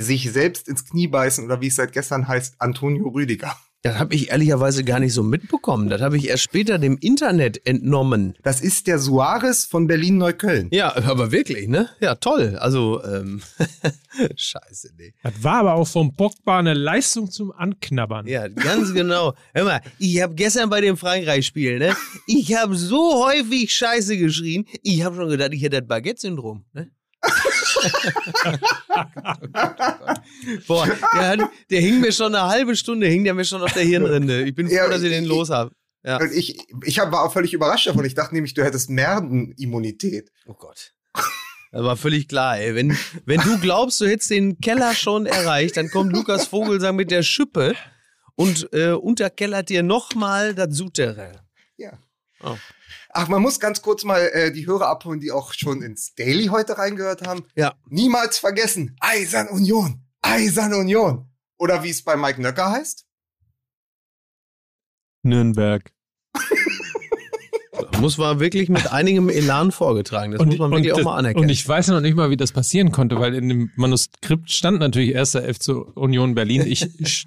sich selbst ins Knie beißen oder wie es seit gestern heißt, Antonio Rüdiger. Das habe ich ehrlicherweise gar nicht so mitbekommen. Das habe ich erst später dem Internet entnommen. Das ist der Suarez von Berlin-Neukölln. Ja, aber wirklich, ne? Ja, toll. Also, ähm, scheiße, nee. Das war aber auch vom Pogba eine Leistung zum Anknabbern. Ja, ganz genau. Hör mal, ich habe gestern bei dem Frankreich-Spiel, ne? Ich habe so häufig Scheiße geschrien. Ich habe schon gedacht, ich hätte das Baguette-Syndrom, ne? Boah, der, hat, der, hing mir schon eine halbe Stunde, hing der mir schon auf der Hirnrinde. Ich bin froh, ja, dass ich den los habe. Ja. Und ich, ich war auch völlig überrascht davon. Ich dachte nämlich, du hättest Merdenimmunität. Oh Gott. Das war völlig klar, ey. Wenn, wenn du glaubst, du hättest den Keller schon erreicht, dann kommt Lukas Vogelsang mit der Schippe und äh, unterkellert dir nochmal das Souterrain. Ja. Oh. Ach, man muss ganz kurz mal äh, die Hörer abholen, die auch schon ins Daily heute reingehört haben. Ja. Niemals vergessen. Eisern Union. Eisern Union. Oder wie es bei Mike Nöcker heißt? Nürnberg. muss man wirklich mit einigem Elan vorgetragen. Das und, muss man wirklich auch mal anerkennen. Und ich weiß noch nicht mal, wie das passieren konnte, weil in dem Manuskript stand natürlich erster FC Union Berlin. Ich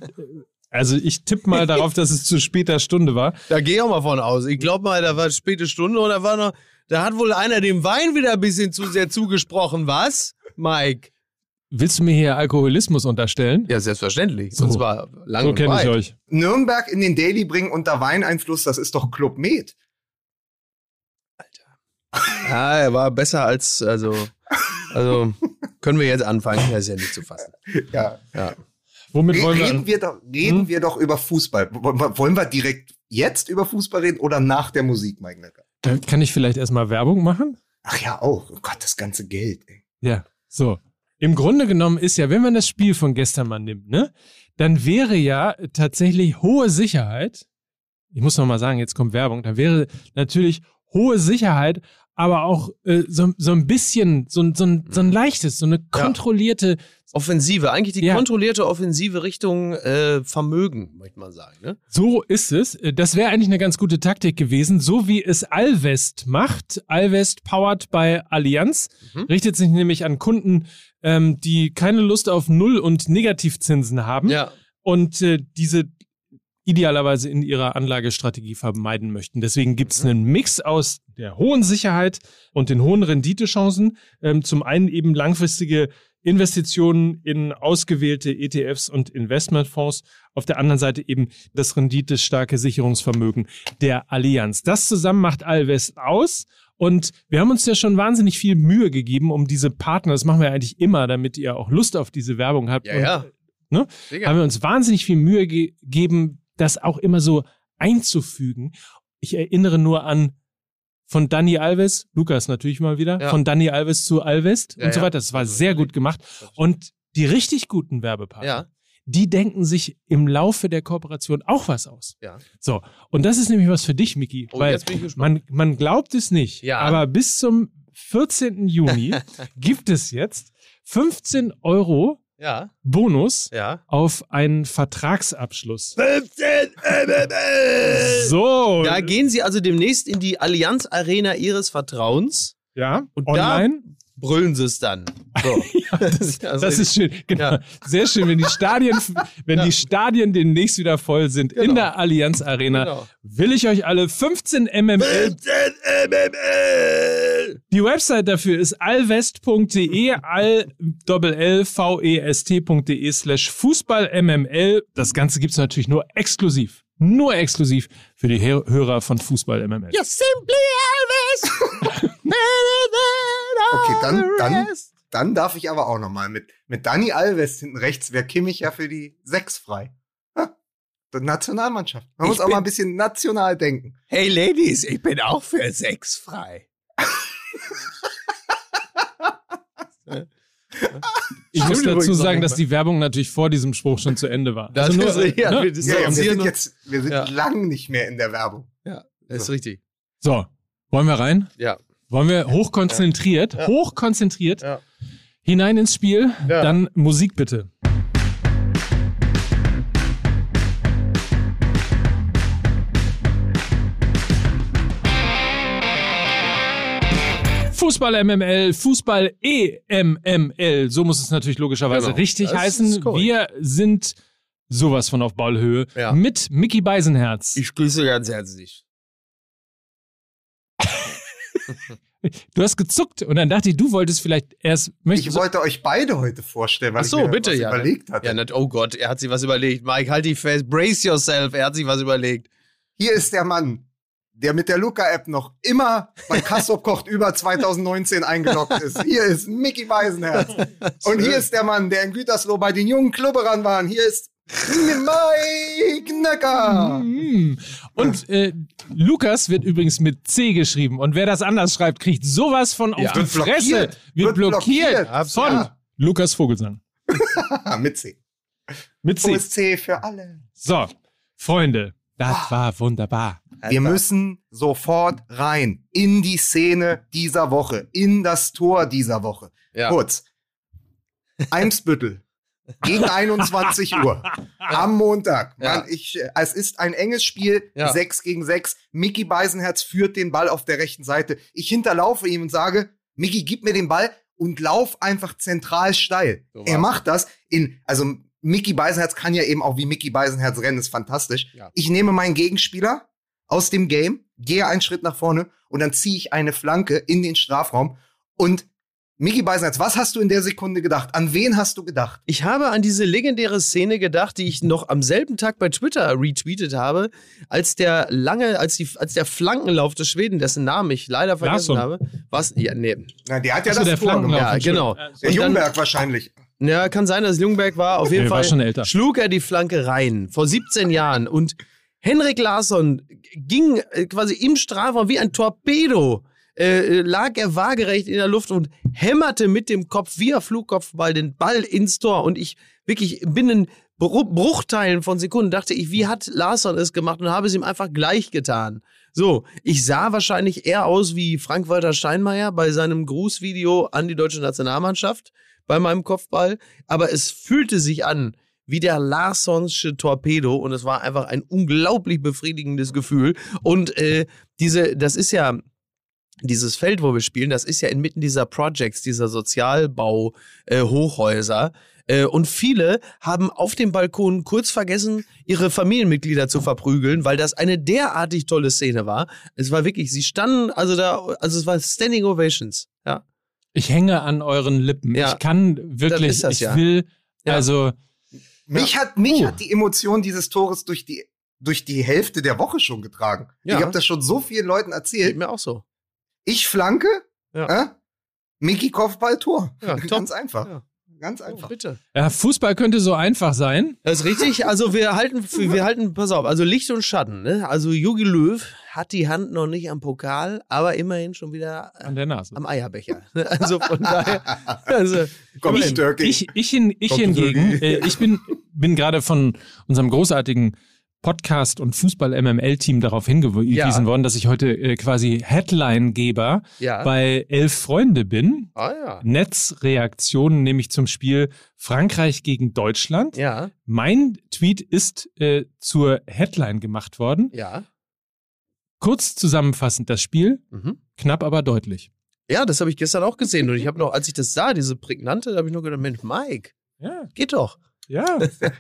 Also ich tippe mal darauf, dass es zu später Stunde war. Da gehe ich auch mal von aus. Ich glaube mal, da war späte Stunde und da war noch, da hat wohl einer dem Wein wieder ein bisschen zu sehr zugesprochen. Was, Mike? Willst du mir hier Alkoholismus unterstellen? Ja, selbstverständlich. So. Und zwar lange So kenne ich euch. Nürnberg in den Daily bringen unter Weineinfluss, das ist doch Club Med. Alter. Ja, er war besser als, also, also können wir jetzt anfangen, das ist ja nicht zu fassen. Ja. Ja. Womit wollen reden wir, doch, reden hm? wir doch über Fußball. Wollen wir direkt jetzt über Fußball reden oder nach der Musik, Mike Necker? Da kann ich vielleicht erstmal Werbung machen? Ach ja, auch. Oh Gott, das ganze Geld, ey. Ja, so. Im Grunde genommen ist ja, wenn man das Spiel von gestern mal nimmt, ne, dann wäre ja tatsächlich hohe Sicherheit, ich muss noch mal sagen, jetzt kommt Werbung, dann wäre natürlich hohe Sicherheit aber auch äh, so, so ein bisschen, so, so, ein, so ein mhm. leichtes, so eine kontrollierte ja. Offensive, eigentlich die ja. kontrollierte Offensive Richtung äh, Vermögen, möchte man sagen. Ne? So ist es. Äh, das wäre eigentlich eine ganz gute Taktik gewesen, so wie es Alvest macht. Alvest powered bei Allianz, mhm. richtet sich nämlich an Kunden, ähm, die keine Lust auf Null- und Negativzinsen haben. Ja. Und äh, diese idealerweise in ihrer Anlagestrategie vermeiden möchten. Deswegen gibt es mhm. einen Mix aus der hohen Sicherheit und den hohen Renditechancen. Ähm, zum einen eben langfristige Investitionen in ausgewählte ETFs und Investmentfonds. Auf der anderen Seite eben das renditestarke Sicherungsvermögen der Allianz. Das zusammen macht Alvest aus. Und wir haben uns ja schon wahnsinnig viel Mühe gegeben, um diese Partner, das machen wir eigentlich immer, damit ihr auch Lust auf diese Werbung habt. Ja, und, ja. Ne, haben wir uns wahnsinnig viel Mühe gegeben, das auch immer so einzufügen. Ich erinnere nur an von Danny Alves, Lukas natürlich mal wieder, ja. von Danny Alves zu Alvest ja, und so weiter. Das war sehr gut gemacht. Und die richtig guten Werbepartner, die denken sich im Laufe der Kooperation auch was aus. Ja. So, und das ist nämlich was für dich, Miki. Oh, weil man, man glaubt es nicht, ja. aber bis zum 14. Juni gibt es jetzt 15 Euro ja. Bonus ja. auf einen Vertragsabschluss. 15 MML! So. Da gehen Sie also demnächst in die Allianz Arena Ihres Vertrauens. Ja. Und online. Brüllen sie es dann. So. ja, das, also das, ist schön. Genau. Ja. Sehr schön, wenn die Stadien, wenn ja. die Stadien demnächst wieder voll sind genau. in der Allianz Arena, genau. will ich euch alle 15 MML. 15 MML! Die Website dafür ist allwest.de, all l v e s t.de slash Fußball MML. Das Ganze gibt es natürlich nur exklusiv nur exklusiv für die Hörer von Fußball MML. You're simply Elvis! okay, dann, dann, dann darf ich aber auch noch mal mit, mit Dani Alves hinten rechts wäre Kimmich ja für die sechs frei. Ha, Nationalmannschaft. Man ich muss auch mal ein bisschen national denken. Hey Ladies, ich bin auch für sechs frei. Ich muss dazu sagen, dass die Werbung natürlich vor diesem Spruch schon zu Ende war. Das also nur, ist, ja, ne? wir, ja, wir sind jetzt, wir sind ja. lang nicht mehr in der Werbung. Ja, das ist richtig. So, wollen wir rein? Ja. Wollen wir hochkonzentriert, ja. hochkonzentriert hinein ins Spiel? Dann Musik bitte. Fußball MML, Fußball EMML. So muss es natürlich logischerweise Genau. richtig Das heißen. Wir sind sowas von auf Ballhöhe Ja. mit Mickey Beisenherz. Ich grüße ganz herzlich. Du hast gezuckt und dann dachte ich, du wolltest vielleicht erst möchtest Ich wollte euch beide heute vorstellen, weil Ach so, ich mir bitte, was ja. überlegt hatte. Ja, nat- oh Gott, er hat sich was überlegt. Mike, halt dich fest. Brace yourself. Er hat sich was überlegt. Hier ist der Mann, der mit der Luca-App noch immer bei Kassop kocht über 2019 eingeloggt ist. Hier ist Mickey Weisenherz. Und hier ist der Mann, der in Gütersloh bei den jungen Klubberern waren. Hier ist Mike Necker. Mm. Und äh, Lukas wird übrigens mit C geschrieben. Und wer das anders schreibt, kriegt sowas von auf Ja. die Wird Fresse. blockiert. Wird, Wird blockiert, blockiert. Von Ja. Lukas Vogelsang. Ah, mit C. Mit C. OSC für alle. So, Freunde, das war wunderbar. Wir müssen sofort rein in die Szene dieser Woche, in das Tor dieser Woche. Ja. Kurz. Eimsbüttel. Gegen 21 Uhr. Am Montag. Ja. Mann, ich, äh, es ist ein enges Spiel. Ja. 6 gegen 6. Mickey Beisenherz führt den Ball auf der rechten Seite. Ich hinterlaufe ihm und sage, Mickey, gib mir den Ball und lauf einfach zentral steil. So er macht das in, also Mickey Beisenherz kann ja eben auch wie Mickey Beisenherz rennen, ist fantastisch. Ja. Ich nehme meinen Gegenspieler aus dem Game, gehe einen Schritt nach vorne und dann ziehe ich eine Flanke in den Strafraum. Und Mickey Beisenherz, was hast du in der Sekunde gedacht? An wen hast du gedacht? Ich habe an diese legendäre Szene gedacht, die ich noch am selben Tag bei Twitter retweetet habe, als der lange, als, die, als der Flankenlauf des Schweden, dessen Namen ich leider vergessen Larsson. habe. Was? Ja, nee. Na, der hat ja das der Tor Flankenlauf. gemacht. Ja, genau. Der Und dann- Jungberg wahrscheinlich. Ja, kann sein, dass Ljungberg war. Auf jeden Nee, war Fall schon älter. schlug er die Flanke rein. Vor 17 Jahren. Und Henrik Larsson ging äh, quasi im Strafraum wie ein Torpedo. Äh, lag er waagerecht in der Luft und hämmerte mit dem Kopf wie ein Flugkopfball den Ball ins Tor. Und ich wirklich binnen Bru Bruchteilen von Sekunden dachte ich, wie hat Larsson es gemacht und habe es ihm einfach gleich getan. So, ich sah wahrscheinlich eher aus wie Frank-Walter Steinmeier bei seinem Grußvideo an die deutsche Nationalmannschaft bei meinem Kopfball, aber es fühlte sich an wie der Larssonsche Torpedo und es war einfach ein unglaublich befriedigendes Gefühl. Und äh, diese, das ist ja dieses Feld, wo wir spielen, das ist ja inmitten dieser Projects, dieser Sozialbau-Hochhäuser. Äh, und viele haben auf dem Balkon kurz vergessen, ihre Familienmitglieder zu verprügeln, weil das eine derartig tolle Szene war. Es war wirklich, sie standen, also da, also es war Standing Ovations. Ja. Ich hänge an euren Lippen. Ja. Ich kann wirklich, ist das ich ja. will, Ja. also Mich, hat, mich Oh. hat die Emotion dieses Tores durch die, durch die Hälfte der Woche schon getragen. Ja. Ich habe das schon so vielen Leuten Geht erzählt. mir auch so. Ich flanke, Ja. äh, Mickey Kopfball, Tor. Ja, top. Ganz einfach. Ja. Ganz Oh, einfach. bitte. ja, Fußball könnte so einfach sein. Das ist richtig. Also wir halten, wir halten, pass auf, also Licht und Schatten. Ne? Also Jogi Löw hat die Hand noch nicht am Pokal, aber immerhin schon wieder äh, An der Nase. am Eierbecher. Also von daher, also, Komm. Störke. Ich, ich, hin, ich hingegen, äh, ich bin, bin gerade von unserem großartigen Podcast- und Fußball-MML-Team darauf hingewiesen Ja. worden, dass ich heute äh, quasi Headline-Geber ja. bei Elf Freunde bin. ah ja. Netzreaktionen nämlich zum Spiel Frankreich gegen Deutschland. Ja, Mein Tweet ist äh, zur Headline gemacht worden. ja. Kurz zusammenfassend das Spiel, Mhm. knapp aber deutlich. Ja, das habe ich gestern auch gesehen. Und ich habe noch, als ich das sah, diese prägnante, da habe ich nur gedacht, Mensch, Mike, Ja, geht doch. Ja.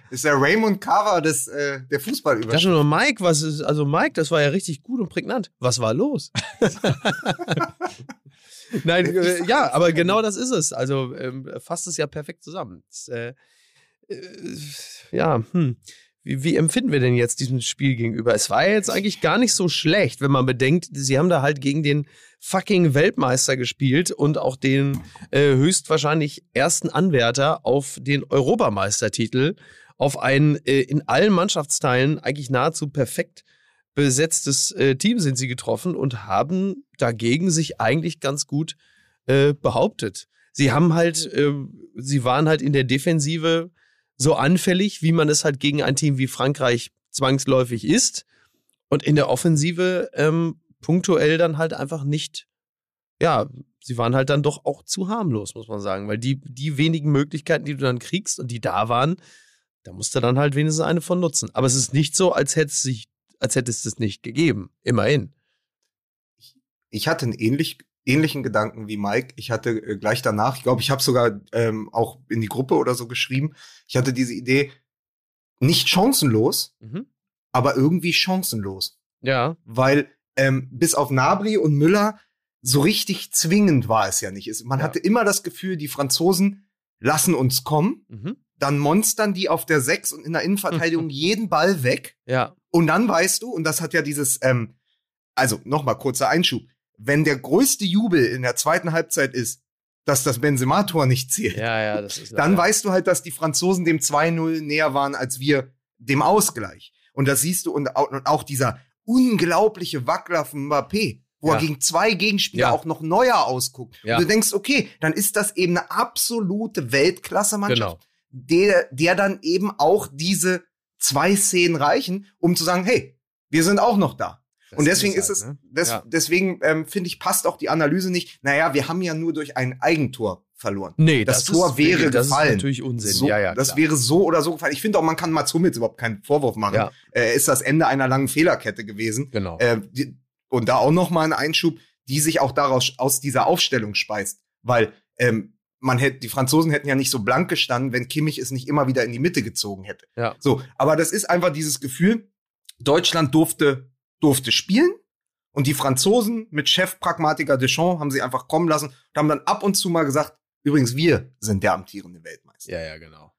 ist der Raymond Carver des, äh, der Fußballüberschrift. dachte nur, Mike, was ist, also Mike, das war ja richtig gut und prägnant. Was war los? Nein, äh, ja, aber genau das ist es. Also ähm, fasst es ja perfekt zusammen. Das, äh, äh, ja, hm. Wie, wie empfinden wir denn jetzt diesem Spiel gegenüber? Es war ja jetzt eigentlich gar nicht so schlecht, wenn man bedenkt, sie haben da halt gegen den fucking Weltmeister gespielt und auch den äh, höchstwahrscheinlich ersten Anwärter auf den Europameistertitel, auf ein äh, in allen Mannschaftsteilen eigentlich nahezu perfekt besetztes äh, Team sind sie getroffen und haben dagegen sich eigentlich ganz gut äh, behauptet. Sie haben halt, äh, sie waren halt in der Defensive so anfällig, wie man es halt gegen ein Team wie Frankreich zwangsläufig ist. Und in der Offensive ähm, punktuell dann halt einfach nicht, ja, sie waren halt dann doch auch zu harmlos, muss man sagen. Weil die, die wenigen Möglichkeiten, die du dann kriegst und die da waren, da musst du dann halt wenigstens eine von nutzen. Aber es ist nicht so, als hätte es sich, als hätte es das nicht gegeben. Immerhin. ich hatte ein ähnlich ähnlichen Gedanken wie Mike. Ich hatte äh, gleich danach, ich glaube, ich habe sogar ähm, auch in die Gruppe oder so geschrieben, ich hatte diese Idee, nicht chancenlos, Mhm. aber irgendwie chancenlos. Ja. Weil ähm, bis auf Nabri und Müller so richtig zwingend war es ja nicht. Es, man Ja. hatte immer das Gefühl, die Franzosen lassen uns kommen, Mhm. dann monstern die auf der Sechs und in der Innenverteidigung jeden Ball weg. Ja. Und dann weißt du, und das hat ja dieses, ähm, also nochmal kurzer Einschub, wenn der größte Jubel in der zweiten Halbzeit ist, dass das Benzema-Tor nicht zählt, Ja, ja, das ist dann weißt du halt, dass die Franzosen dem 2-0 näher waren als wir dem Ausgleich. Und das siehst du und auch, und auch dieser unglaubliche Wackler von Mbappé, wo Ja. er gegen zwei Gegenspieler Ja. auch noch neuer ausguckt. Ja. Und du denkst, okay, dann ist das eben eine absolute Weltklasse-Mannschaft, Genau. der, der dann eben auch diese zwei Szenen reichen, um zu sagen, hey, wir sind auch noch da. Das und deswegen ist, halt, es, ne? des, Ja. deswegen ähm, finde ich, passt auch die Analyse nicht. Naja, wir haben ja nur durch ein Eigentor verloren. Nee, das das, Tor ist, wäre das gefallen. ist natürlich Unsinn. So, ja, ja, das klar. wäre so oder so gefallen. Ich finde auch, man kann Mats Hummels überhaupt keinen Vorwurf machen. Ja. Er ist das Ende einer langen Fehlerkette gewesen. Genau. Äh, die, und da auch noch mal ein Einschub, die sich auch daraus aus dieser Aufstellung speist, weil ähm, man hätte die Franzosen hätten ja nicht so blank gestanden, wenn Kimmich es nicht immer wieder in die Mitte gezogen hätte. Ja. So, aber das ist einfach dieses Gefühl, Deutschland durfte durfte spielen und die Franzosen mit Chefpragmatiker Deschamps haben sie einfach kommen lassen und haben dann ab und zu mal gesagt, übrigens wir sind der amtierende Weltmeister. Ja, ja, genau.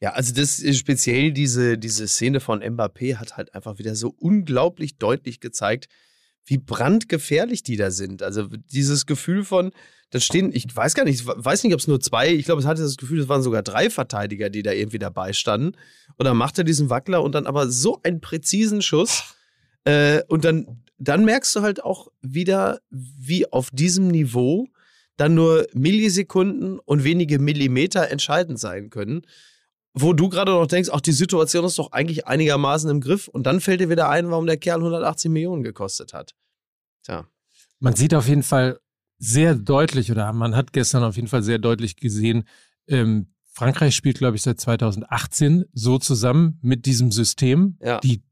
Ja, also das speziell diese, diese Szene von Mbappé hat halt einfach wieder so unglaublich deutlich gezeigt, wie brandgefährlich die da sind. Also dieses Gefühl von, da stehen, ich weiß gar nicht, ich weiß nicht, ob es nur zwei, ich glaube, es hatte das Gefühl, es waren sogar drei Verteidiger, die da irgendwie dabei standen. Und dann macht er diesen Wackler und dann aber so einen präzisen Schuss. Äh, und dann, dann merkst du halt auch wieder, wie auf diesem Niveau dann nur Millisekunden und wenige Millimeter entscheidend sein können. Wo du gerade noch denkst, auch die Situation ist doch eigentlich einigermaßen im Griff. Und dann fällt dir wieder ein, warum der Kerl 180 Millionen gekostet hat. Tja. Man sieht auf jeden Fall sehr deutlich, oder man hat gestern auf jeden Fall sehr deutlich gesehen, ähm, Frankreich spielt, glaube ich, seit 2018 so zusammen mit diesem System. Ja. Die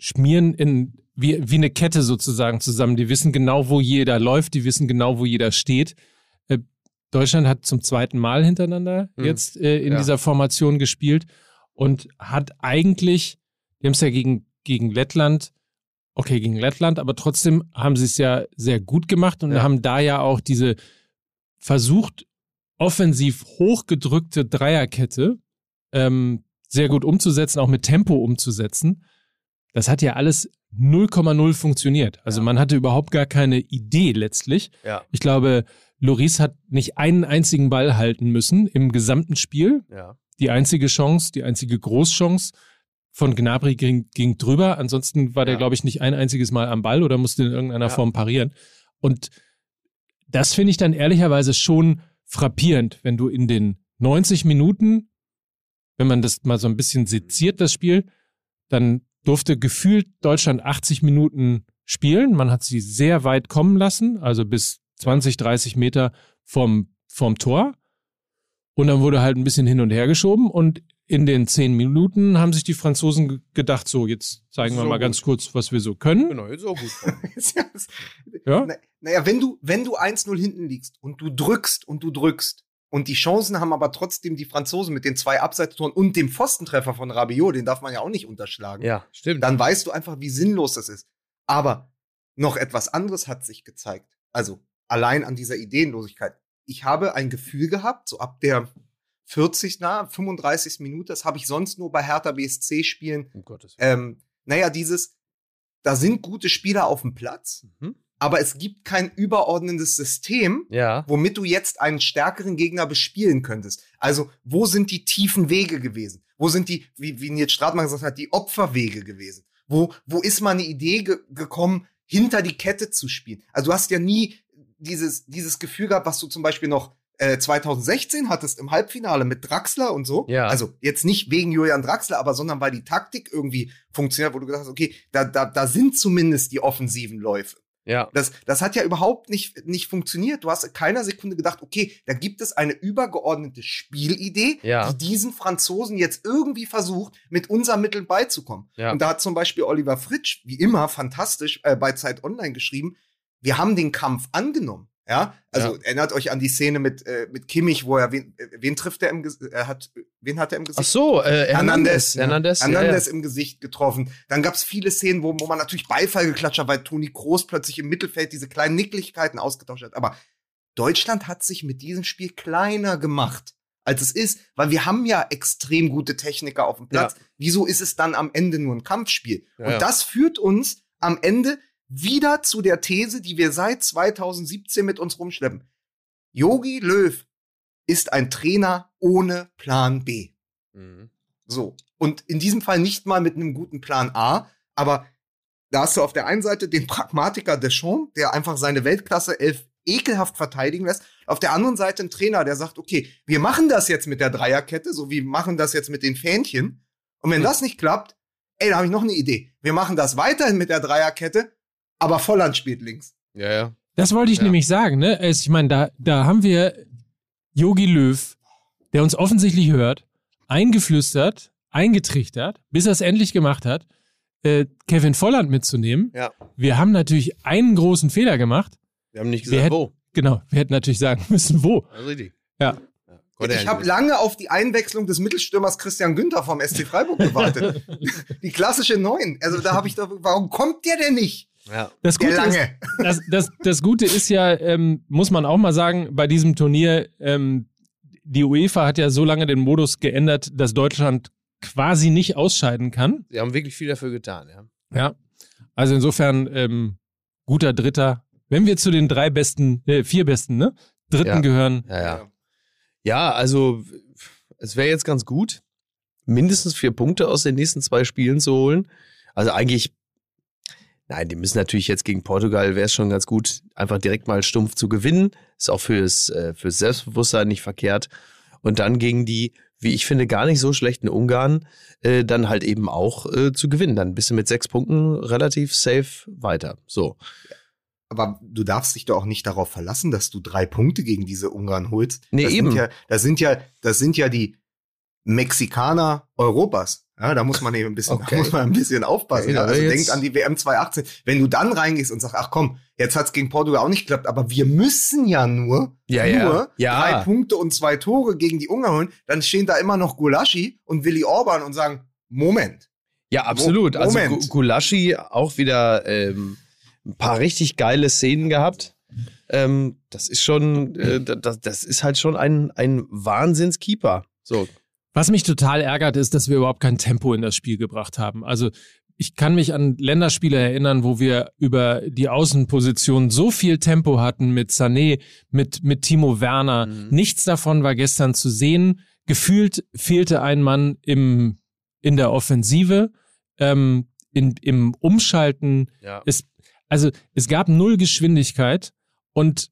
schmieren in wie, wie eine Kette sozusagen zusammen. Die wissen genau, wo jeder läuft, die wissen genau, wo jeder steht. Äh, Deutschland hat zum zweiten Mal hintereinander Hm. jetzt äh, in Ja. dieser Formation gespielt und hat eigentlich, die haben es ja gegen, gegen Lettland, okay, gegen Lettland, aber trotzdem haben sie es ja sehr gut gemacht und Ja. haben da ja auch diese versucht, offensiv hochgedrückte Dreierkette ähm, sehr gut umzusetzen, auch mit Tempo umzusetzen. Das hat ja alles 0,0 funktioniert. Also Ja. man hatte überhaupt gar keine Idee letztlich. Ja. Ich glaube, Loris hat nicht einen einzigen Ball halten müssen im gesamten Spiel. Ja. Die einzige Chance, die einzige Großchance von Gnabry ging, ging drüber. Ansonsten war der, glaube ich, nicht ein einziges Mal am Ball oder musste in irgendeiner. Form parieren. Und das finde ich dann ehrlicherweise schon frappierend, wenn du in den 90 Minuten, wenn man das mal so ein bisschen seziert, das Spiel, dann durfte gefühlt Deutschland 80 Minuten spielen. Man hat sie sehr weit kommen lassen, also bis 20, 30 Meter vom, vom Tor. Und dann wurde halt ein bisschen hin und her geschoben und in den zehn Minuten haben sich die Franzosen ge- gedacht, so, jetzt zeigen wir So mal gut. ganz kurz, was wir so können. Genau, jetzt auch gut. Ja? Na- Naja, wenn du, wenn du 1-0 hinten liegst und du drückst und du drückst und die Chancen haben aber trotzdem die Franzosen mit den zwei Abseitstoren und dem Pfostentreffer von Rabiot, den darf man ja auch nicht unterschlagen, ja, stimmt. dann weißt du einfach, wie sinnlos das ist. Aber noch etwas anderes hat sich gezeigt. Also allein an dieser Ideenlosigkeit. Ich habe ein Gefühl gehabt, so ab der 40, na, 35. Minute, das habe ich sonst nur bei Hertha BSC Spielen. um Gottes Willen. Ähm, naja, dieses, da sind gute Spieler auf dem Platz, Mhm. Aber es gibt kein überordnendes System, Ja. womit du jetzt einen stärkeren Gegner bespielen könntest. Also, wo sind die tiefen Wege gewesen? Wo sind die, wie, wie Nils Stratmann gesagt hat, die Opferwege gewesen? Wo, wo ist mal eine Idee ge gekommen, hinter die Kette zu spielen? Also, du hast ja nie dieses, dieses Gefühl gehabt, was du zum Beispiel noch äh, 2016 hattest im Halbfinale mit Draxler und so. Ja. Also jetzt nicht wegen Julian Draxler, aber sondern weil die Taktik irgendwie funktioniert, wo du gedacht hast, okay, da, da, da sind zumindest die offensiven Läufe. Ja. Das, das hat ja überhaupt nicht, nicht funktioniert. Du hast in keiner Sekunde gedacht, okay, da gibt es eine übergeordnete Spielidee, Ja. die diesen Franzosen jetzt irgendwie versucht, mit unseren Mitteln beizukommen. Ja. Und da hat zum Beispiel Oliver Fritsch, wie immer, fantastisch äh, bei Zeit Online geschrieben, wir haben den Kampf angenommen. Ja, also ja. erinnert euch an die Szene mit, äh, mit Kimmich, wo er wen, äh, wen trifft er im Gesicht? Er hat wen hat er im Gesicht? Ach so, äh, Hernandez. Hernandez, Hernandez ja, ja. im Gesicht getroffen. Dann gab es viele Szenen, wo, wo man natürlich Beifall geklatscht hat, weil Toni Kroos plötzlich im Mittelfeld diese kleinen Nicklichkeiten ausgetauscht hat. Aber Deutschland hat sich mit diesem Spiel kleiner gemacht, als es ist, weil wir haben ja extrem gute Techniker auf dem Platz. Wieso ist es dann am Ende nur ein Kampfspiel? Und das führt uns am Ende wieder zu der These, die wir seit 2017 mit uns rumschleppen. Yogi Löw ist ein Trainer ohne Plan B. Mhm. So. Und in diesem Fall nicht mal mit einem guten Plan A, aber da hast du auf der einen Seite den Pragmatiker Deschamps, der einfach seine Weltklasse elf ekelhaft verteidigen lässt. Auf der anderen Seite ein Trainer, der sagt, okay, wir machen das jetzt mit der Dreierkette, so wie machen das jetzt mit den Fähnchen. Und wenn mhm. das nicht klappt, ey, da habe ich noch eine Idee. Wir machen das weiterhin mit der Dreierkette, aber Volland spielt links. Ja, ja. Das wollte ich ja. nämlich sagen, ne? Ich meine, da, da haben wir Yogi Löw, der uns offensichtlich hört, eingeflüstert, eingetrichtert, bis er es endlich gemacht hat, äh, Kevin Volland mitzunehmen. Ja. Wir haben natürlich einen großen Fehler gemacht. Wir haben nicht gesagt, hätt, wo. Genau, wir hätten natürlich sagen müssen, wo. Also richtig. Ja. Ich habe lange auf die Einwechslung des Mittelstürmers Christian Günther vom SC Freiburg gewartet. die klassische Neun. Also da habe ich doch, warum kommt der denn nicht? Ja. Das, Gute ist, das, das, das Gute ist ja, ähm, muss man auch mal sagen, bei diesem Turnier, ähm, die UEFA hat ja so lange den Modus geändert, dass Deutschland quasi nicht ausscheiden kann. Sie haben wirklich viel dafür getan, ja. Ja. Also insofern ähm, guter Dritter. Wenn wir zu den drei besten, äh, vier besten, ne? Dritten ja. gehören. Ja, ja. Ja, also es wäre jetzt ganz gut, mindestens vier Punkte aus den nächsten zwei Spielen zu holen. Also eigentlich Nein, die müssen natürlich jetzt gegen Portugal, wäre es schon ganz gut, einfach direkt mal stumpf zu gewinnen. Ist auch fürs, äh, fürs Selbstbewusstsein nicht verkehrt. Und dann gegen die, wie ich finde, gar nicht so schlechten Ungarn, äh, dann halt eben auch äh, zu gewinnen. Dann bist du mit sechs Punkten relativ safe weiter. So. Aber du darfst dich doch auch nicht darauf verlassen, dass du drei Punkte gegen diese Ungarn holst. Nee, das eben. Sind ja, das sind ja, das sind ja die Mexikaner Europas. Ja, da muss man eben ein bisschen, okay. da muss man ein bisschen aufpassen. Ja, also denkt an die WM 2018. Wenn du dann reingehst und sagst, ach komm, jetzt hat's gegen Portugal auch nicht geklappt, aber wir müssen ja nur, ja, nur ja. drei Punkte und zwei Tore gegen die Ungarn holen, dann stehen da immer noch Gulaschi und Willi Orban und sagen, Moment. Ja, absolut. Mo also Moment. Also Gulaschi auch wieder ähm, ein paar richtig geile Szenen gehabt. Ähm, das ist schon, äh, das, das ist halt schon ein, ein Wahnsinnskeeper. So, was mich total ärgert, ist, dass wir überhaupt kein Tempo in das Spiel gebracht haben. Also ich kann mich an Länderspiele erinnern, wo wir über die Außenposition so viel Tempo hatten mit Sané, mit, mit Timo Werner. Mhm. Nichts davon war gestern zu sehen. Gefühlt fehlte ein Mann im, in der Offensive, ähm, in, im Umschalten. Ja. Es, also es gab null Geschwindigkeit und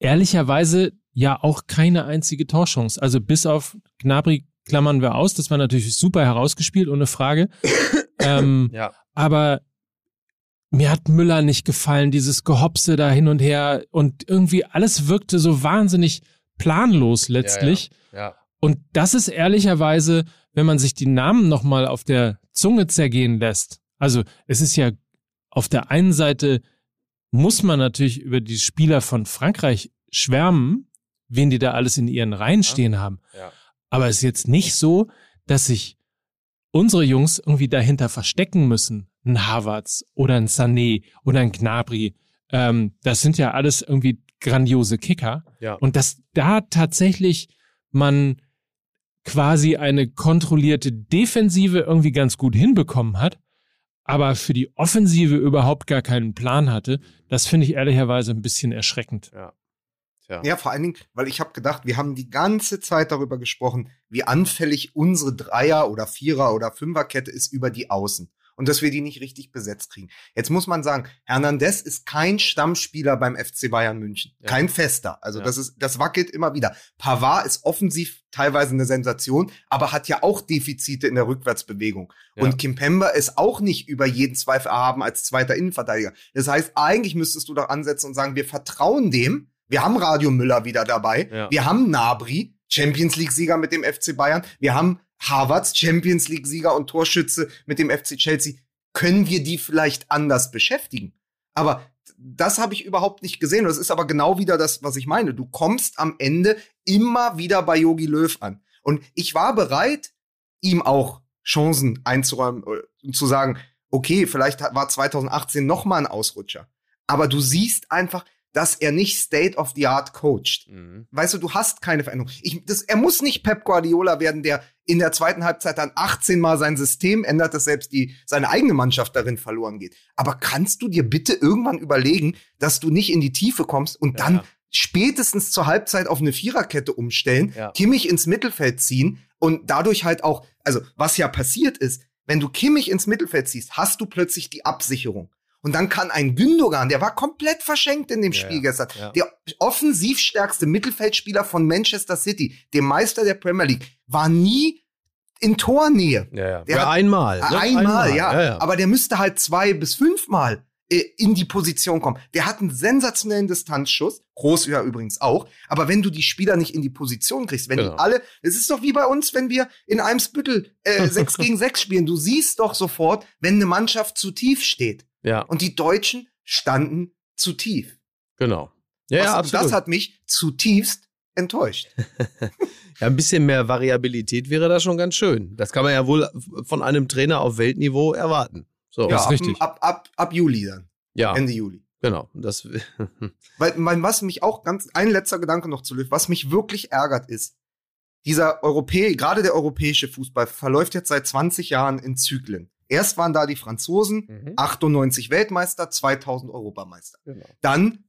ehrlicherweise ja auch keine einzige Torchance. Also bis auf Gnabry klammern wir aus. Das war natürlich super herausgespielt, ohne Frage. ähm, ja. Aber mir hat Müller nicht gefallen, dieses Gehopse da hin und her und irgendwie alles wirkte so wahnsinnig planlos letztlich. Ja, ja. Und das ist ehrlicherweise, wenn man sich die Namen nochmal auf der Zunge zergehen lässt. Also es ist ja auf der einen Seite muss man natürlich über die Spieler von Frankreich schwärmen, wen die da alles in ihren Reihen stehen haben. Ja. Aber es ist jetzt nicht so, dass sich unsere Jungs irgendwie dahinter verstecken müssen. Ein Havertz oder ein Sané oder ein Gnabry. Ähm, das sind ja alles irgendwie grandiose Kicker. Ja. Und dass da tatsächlich man quasi eine kontrollierte Defensive irgendwie ganz gut hinbekommen hat, aber für die Offensive überhaupt gar keinen Plan hatte, das finde ich ehrlicherweise ein bisschen erschreckend. Ja. Ja. ja, vor allen Dingen, weil ich habe gedacht, wir haben die ganze Zeit darüber gesprochen, wie anfällig unsere Dreier- oder Vierer- oder Fünferkette ist über die Außen und dass wir die nicht richtig besetzt kriegen. Jetzt muss man sagen, Hernandez ist kein Stammspieler beim FC Bayern München, ja. kein Fester. Also ja. das ist, das wackelt immer wieder. Pavard ist offensiv teilweise eine Sensation, aber hat ja auch Defizite in der Rückwärtsbewegung. Ja. Und Kimpemba ist auch nicht über jeden Zweifel erhaben als zweiter Innenverteidiger. Das heißt, eigentlich müsstest du doch ansetzen und sagen, wir vertrauen dem, wir haben Radio Müller wieder dabei. Ja. Wir haben Nabri, Champions League-Sieger mit dem FC Bayern. Wir haben Harvards, Champions League-Sieger und Torschütze mit dem FC Chelsea. Können wir die vielleicht anders beschäftigen? Aber das habe ich überhaupt nicht gesehen. Das ist aber genau wieder das, was ich meine. Du kommst am Ende immer wieder bei Yogi Löw an. Und ich war bereit, ihm auch Chancen einzuräumen und äh, zu sagen, okay, vielleicht war 2018 noch mal ein Ausrutscher. Aber du siehst einfach, dass er nicht State of the Art coacht. Mhm. Weißt du, du hast keine Veränderung. Ich, das, er muss nicht Pep Guardiola werden, der in der zweiten Halbzeit dann 18 Mal sein System ändert, dass selbst die, seine eigene Mannschaft darin verloren geht. Aber kannst du dir bitte irgendwann überlegen, dass du nicht in die Tiefe kommst und ja, dann ja. spätestens zur Halbzeit auf eine Viererkette umstellen, ja. Kimmich ins Mittelfeld ziehen und dadurch halt auch, also was ja passiert ist, wenn du Kimmich ins Mittelfeld ziehst, hast du plötzlich die Absicherung. Und dann kann ein Gündogan, der war komplett verschenkt in dem ja, Spiel gestern, ja. der offensiv stärkste Mittelfeldspieler von Manchester City, dem Meister der Premier League, war nie in Tornähe. Ja, ja. einmal. Ne? Einmal, ja. ja. Aber der müsste halt zwei bis fünfmal äh, in die Position kommen. Der hat einen sensationellen Distanzschuss, groß ja übrigens auch, aber wenn du die Spieler nicht in die Position kriegst, wenn genau. die alle, es ist doch wie bei uns, wenn wir in einem Spüttel äh, 6 gegen 6 spielen, du siehst doch sofort, wenn eine Mannschaft zu tief steht. Ja. Und die Deutschen standen zu tief. Genau. Ja, ja absolut. Das hat mich zutiefst enttäuscht. ja, ein bisschen mehr Variabilität wäre da schon ganz schön. Das kann man ja wohl von einem Trainer auf Weltniveau erwarten. So. Ja, das ist richtig. Ab, ab, ab Juli dann. Ja. Ende Juli. Genau. Das Weil, mein, was mich auch ganz, ein letzter Gedanke noch zu lösen, was mich wirklich ärgert ist, dieser Europäer, gerade der europäische Fußball verläuft jetzt seit 20 Jahren in Zyklen. Erst waren da die Franzosen, mhm. 98 Weltmeister, 2000 Europameister. Genau. Dann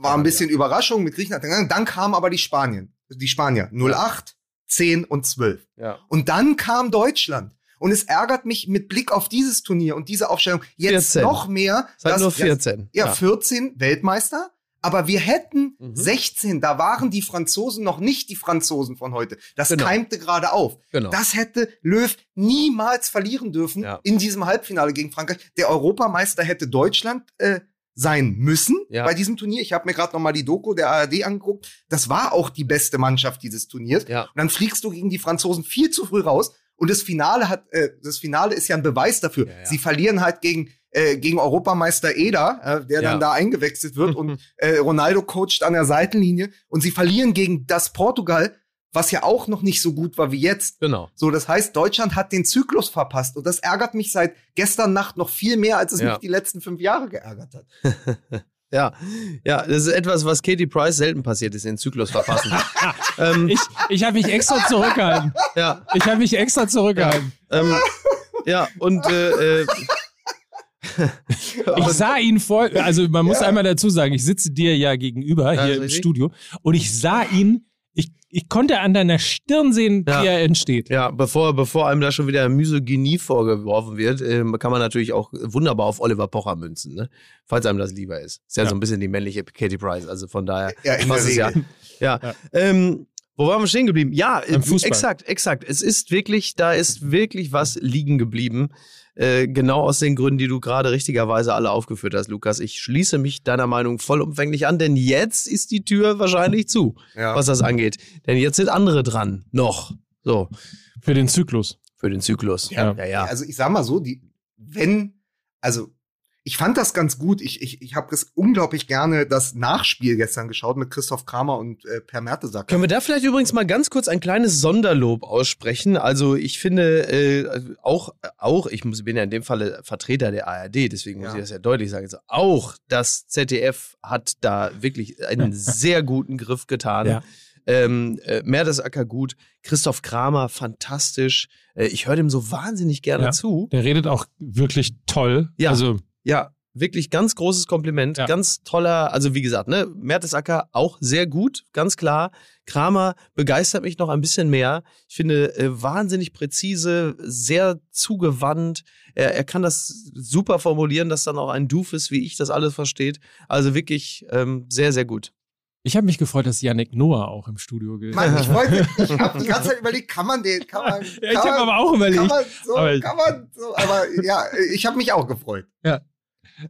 war ein bisschen Überraschung mit Griechenland. Dann kamen aber die Spanien, die Spanier 08, 10 und 12. Ja. Und dann kam Deutschland. Und es ärgert mich mit Blick auf dieses Turnier und diese Aufstellung jetzt 14. noch mehr. Seit dass, nur 14. Ja, ja, 14 Weltmeister, aber wir hätten mhm. 16, da waren die Franzosen noch nicht die Franzosen von heute. Das genau. keimte gerade auf. Genau. Das hätte Löw niemals verlieren dürfen ja. in diesem Halbfinale gegen Frankreich. Der Europameister hätte Deutschland äh, sein müssen ja. bei diesem Turnier. Ich habe mir gerade noch mal die Doku der ARD angeguckt. Das war auch die beste Mannschaft dieses Turniers. Ja. Und dann fliegst du gegen die Franzosen viel zu früh raus. Und das Finale hat, äh, das Finale ist ja ein Beweis dafür. Ja, Sie verlieren halt gegen äh, gegen Europameister Eder, äh, der ja. dann da eingewechselt wird und äh, Ronaldo coacht an der Seitenlinie und sie verlieren gegen das Portugal, was ja auch noch nicht so gut war wie jetzt. Genau. So, das heißt, Deutschland hat den Zyklus verpasst und das ärgert mich seit gestern Nacht noch viel mehr, als es ja. mich die letzten fünf Jahre geärgert hat. Ja, ja, das ist etwas, was Katie Price selten passiert ist, den Zyklus verpassen. ähm, ich ich habe mich extra zurückgehalten. Ja. Ich habe mich extra zurückgehalten. Ja, ähm, ja und äh, äh, ich sah ihn vor, also man muss ja. einmal dazu sagen, ich sitze dir ja gegenüber ja, hier im Studio und ich sah ihn, ich, ich konnte an deiner Stirn sehen, ja. wie er entsteht. Ja, bevor, bevor einem da schon wieder Misogynie vorgeworfen wird, äh, kann man natürlich auch wunderbar auf Oliver Pocher münzen, ne? falls einem das lieber ist. Ist ja, so ein bisschen die männliche Katie Price, also von daher ja, passt es ja. Ja. Ähm, wo waren wir stehen geblieben? Ja, exakt, exakt. Es ist wirklich, da ist wirklich was liegen geblieben. Äh, genau aus den Gründen, die du gerade richtigerweise alle aufgeführt hast, Lukas. Ich schließe mich deiner Meinung vollumfänglich an, denn jetzt ist die Tür wahrscheinlich zu, ja. was das angeht. Denn jetzt sind andere dran. Noch. So. Für den Zyklus. Für den Zyklus. Ja, ja. ja. Also ich sag mal so, die, wenn, also ich fand das ganz gut. Ich, ich, ich habe unglaublich gerne das Nachspiel gestern geschaut mit Christoph Kramer und äh, Per Mertesacker. Können wir da vielleicht übrigens mal ganz kurz ein kleines Sonderlob aussprechen? Also ich finde äh, auch, auch, ich muss, bin ja in dem Falle Vertreter der ARD, deswegen muss ja. ich das ja deutlich sagen. Also auch das ZDF hat da wirklich einen sehr guten Griff getan. Ja. Ähm, äh, Mertesacker gut, Christoph Kramer fantastisch. Äh, ich höre dem so wahnsinnig gerne ja, zu. Der redet auch wirklich toll. Ja. Also ja, wirklich ganz großes Kompliment. Ja. Ganz toller, also wie gesagt, ne, Mertesacker auch sehr gut, ganz klar. Kramer begeistert mich noch ein bisschen mehr. Ich finde äh, wahnsinnig präzise, sehr zugewandt. Er, er kann das super formulieren, dass dann auch ein Doofus wie ich das alles versteht. Also wirklich ähm, sehr, sehr gut. Ich habe mich gefreut, dass Yannick Noah auch im Studio ist. Mann, ich wollte, ich habe die ganze Zeit überlegt, kann man den, kann man. ja, ich habe aber auch überlegt. Kann man so, aber, kann man so, aber ja, ich habe mich auch gefreut. Ja.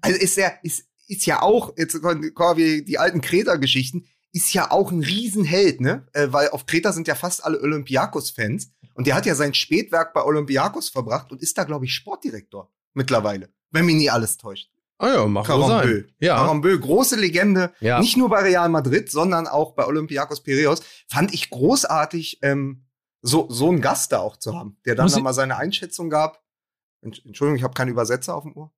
Also ist ja, ist, ist ja auch, jetzt kommen wir die alten Kreta-Geschichten, ist ja auch ein Riesenheld, ne? Äh, weil auf Kreta sind ja fast alle Olympiakos-Fans. Und der hat ja sein Spätwerk bei Olympiakos verbracht und ist da, glaube ich, Sportdirektor mittlerweile. Wenn mich nie alles täuscht. Ah ja, mach Karambö. sein. Ja. Karambö, große Legende, Ja. nicht nur bei Real Madrid, sondern auch bei Olympiakos Piraeus. Fand ich großartig, ähm, so, so einen Gast da auch zu haben, der dann nochmal seine Einschätzung gab. Entsch- Entschuldigung, ich habe keinen Übersetzer auf dem Ohr.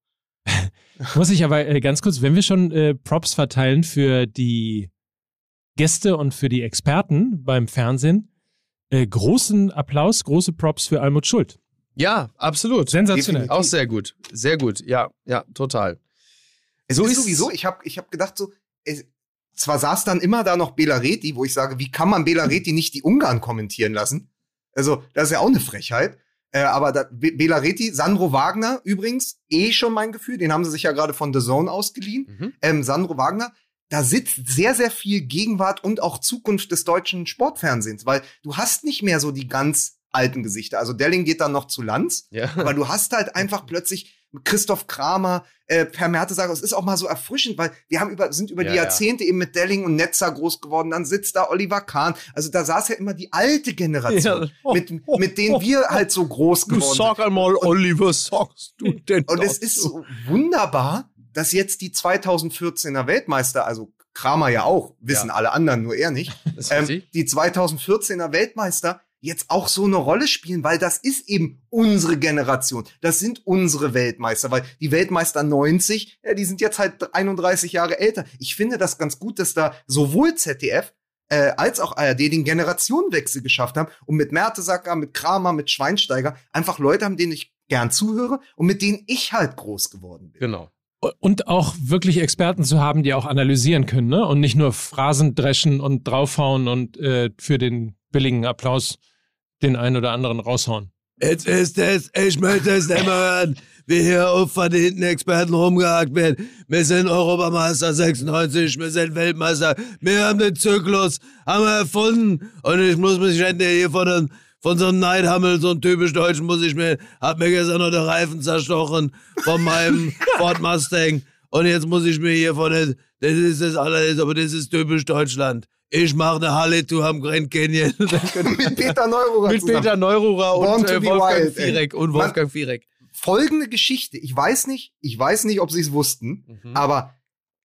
Muss ich aber äh, ganz kurz, wenn wir schon äh, Props verteilen für die Gäste und für die Experten beim Fernsehen, äh, großen Applaus, große Props für Almut Schuld. Ja, absolut. Sensationell. Definitiv. Auch sehr gut. Sehr gut. Ja, ja, total. Es So ist ist- sowieso, ich habe ich hab gedacht, so, es, zwar saß dann immer da noch Belareti, wo ich sage, wie kann man Belareti nicht die Ungarn kommentieren lassen? Also, das ist ja auch eine Frechheit. Äh, aber da, Be Belareti, Sandro Wagner übrigens, eh schon mein Gefühl, den haben sie sich ja gerade von The Zone ausgeliehen. Mhm. Ähm, Sandro Wagner, da sitzt sehr, sehr viel Gegenwart und auch Zukunft des deutschen Sportfernsehens, weil du hast nicht mehr so die ganz alten Gesichter. Also Delling geht dann noch zu Lanz, Ja. aber du hast halt einfach plötzlich Christoph Kramer, äh, Per Mertesager. Es ist auch mal so erfrischend, weil wir haben über, sind über Ja, die ja. Jahrzehnte eben mit Delling und Netzer groß geworden. Dann sitzt da Oliver Kahn. Also da saß ja immer die alte Generation, Ja. Oh, mit, oh, mit denen oh, wir halt so groß geworden sind. sag einmal, Oliver, sagst du denn Und es ist so wunderbar, dass jetzt die 2014er Weltmeister, also Kramer ja auch, wissen Ja. alle anderen, nur er nicht, ähm, die 2014er Weltmeister jetzt auch so eine Rolle spielen, weil das ist eben unsere Generation. Das sind unsere Weltmeister, weil die Weltmeister 90, ja, die sind jetzt halt 31 Jahre älter. Ich finde das ganz gut, dass da sowohl ZDF äh, als auch ARD den Generationenwechsel geschafft haben und mit Mertesacker, mit Kramer, mit Schweinsteiger einfach Leute haben, denen ich gern zuhöre und mit denen ich halt groß geworden bin. Genau. Und auch wirklich Experten zu haben, die auch analysieren können, ne? Und nicht nur Phrasen dreschen und draufhauen und äh, für den billigen Applaus den einen oder anderen raushauen. Jetzt ist es, ich möchte es nicht mehr hören, wie hier auf verdienten Experten rumgehakt wird. Wir sind Europameister 96, wir sind Weltmeister, wir haben den Zyklus, haben wir erfunden. Und ich muss mich endlich hier von, einem, von so einem Neidhammel, so einem typisch Deutschen, muss ich mir, hab mir gestern noch den Reifen zerstochen von meinem Ford Mustang. Und jetzt muss ich mir hier von den, das ist das alles, aber das ist typisch Deutschland. Ich mache eine Halle-Tour am Grand Canyon. mit Peter Neururer Mit zusammen. Peter Neururer und to äh, Wolfgang wild, und Wolfgang Vierek. folgende Geschichte. Ich weiß nicht, ich weiß nicht, ob sie es wussten, Mhm. aber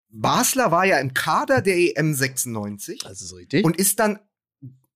Basler war ja im Kader der EM 96 Das ist richtig. und ist dann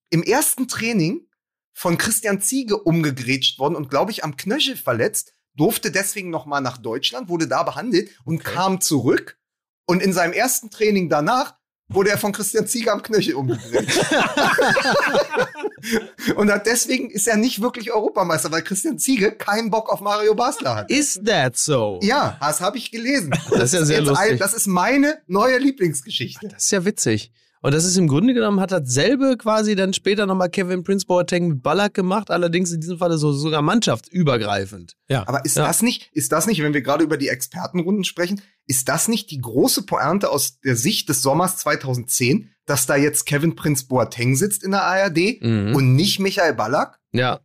im ersten Training von Christian Ziege umgegrätscht worden und glaube ich am Knöchel verletzt, durfte deswegen noch mal nach Deutschland, wurde da behandelt und Okay. kam zurück und in seinem ersten Training danach wurde er von Christian Ziege am Knöchel umgegrätscht. und hat deswegen ist er nicht wirklich Europameister, weil Christian Ziege keinen Bock auf Mario Basler hat. Is that so? Ja, das habe ich gelesen. Das ist ja sehr lustig. Ein, das ist meine neue Lieblingsgeschichte. Das ist ja witzig. Und das ist im Grunde genommen, hat dasselbe quasi dann später nochmal Kevin Prince Boateng mit Ballack gemacht, allerdings in diesem Falle so, sogar mannschaftsübergreifend. Aber ist Ja. das nicht, ist das nicht, wenn wir gerade über die Expertenrunden sprechen, ist das nicht die große Pointe aus der Sicht des Sommers 2010, dass da jetzt Kevin Prince Boateng sitzt in der ARD Mhm. und nicht Michael Ballack? Ja.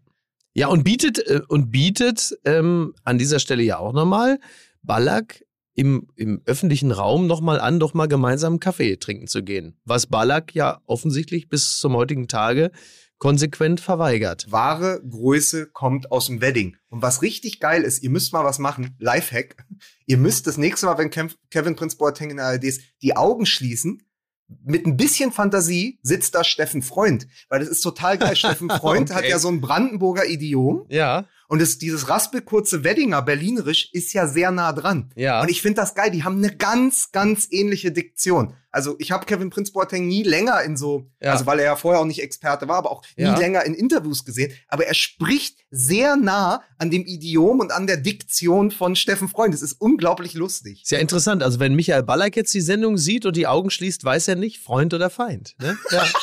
Ja, und bietet, äh, und bietet ähm, an dieser Stelle ja auch nochmal Ballack im, im öffentlichen Raum nochmal an, doch mal gemeinsam Kaffee trinken zu gehen. Was Ballack ja offensichtlich bis zum heutigen Tage konsequent verweigert. Wahre Größe kommt aus dem Wedding. Und was richtig geil ist, ihr müsst mal was machen, Lifehack. Ihr müsst das nächste Mal, wenn Kev- Kevin Prince Boateng in der ARD ist, die Augen schließen. Mit ein bisschen Fantasie sitzt da Steffen Freund, weil das ist total geil. Steffen Freund hat Okay. ja so ein Brandenburger Idiom Ja, und es, dieses raspelkurze Weddinger Berlinerisch ist ja sehr nah dran. ja. Und ich finde das geil. Die haben eine ganz, ganz ähnliche Diktion. Also ich habe Kevin Prince Boateng nie länger in so, Ja. also weil er ja vorher auch nicht Experte war, aber auch nie Ja. länger in Interviews gesehen. Aber er spricht sehr nah an dem Idiom und an der Diktion von Steffen Freund. Das ist unglaublich lustig. Ist ja interessant. Also, wenn Michael Ballack jetzt die Sendung sieht und die Augen schließt, weiß er nicht, Freund oder Feind. Ne? Ja.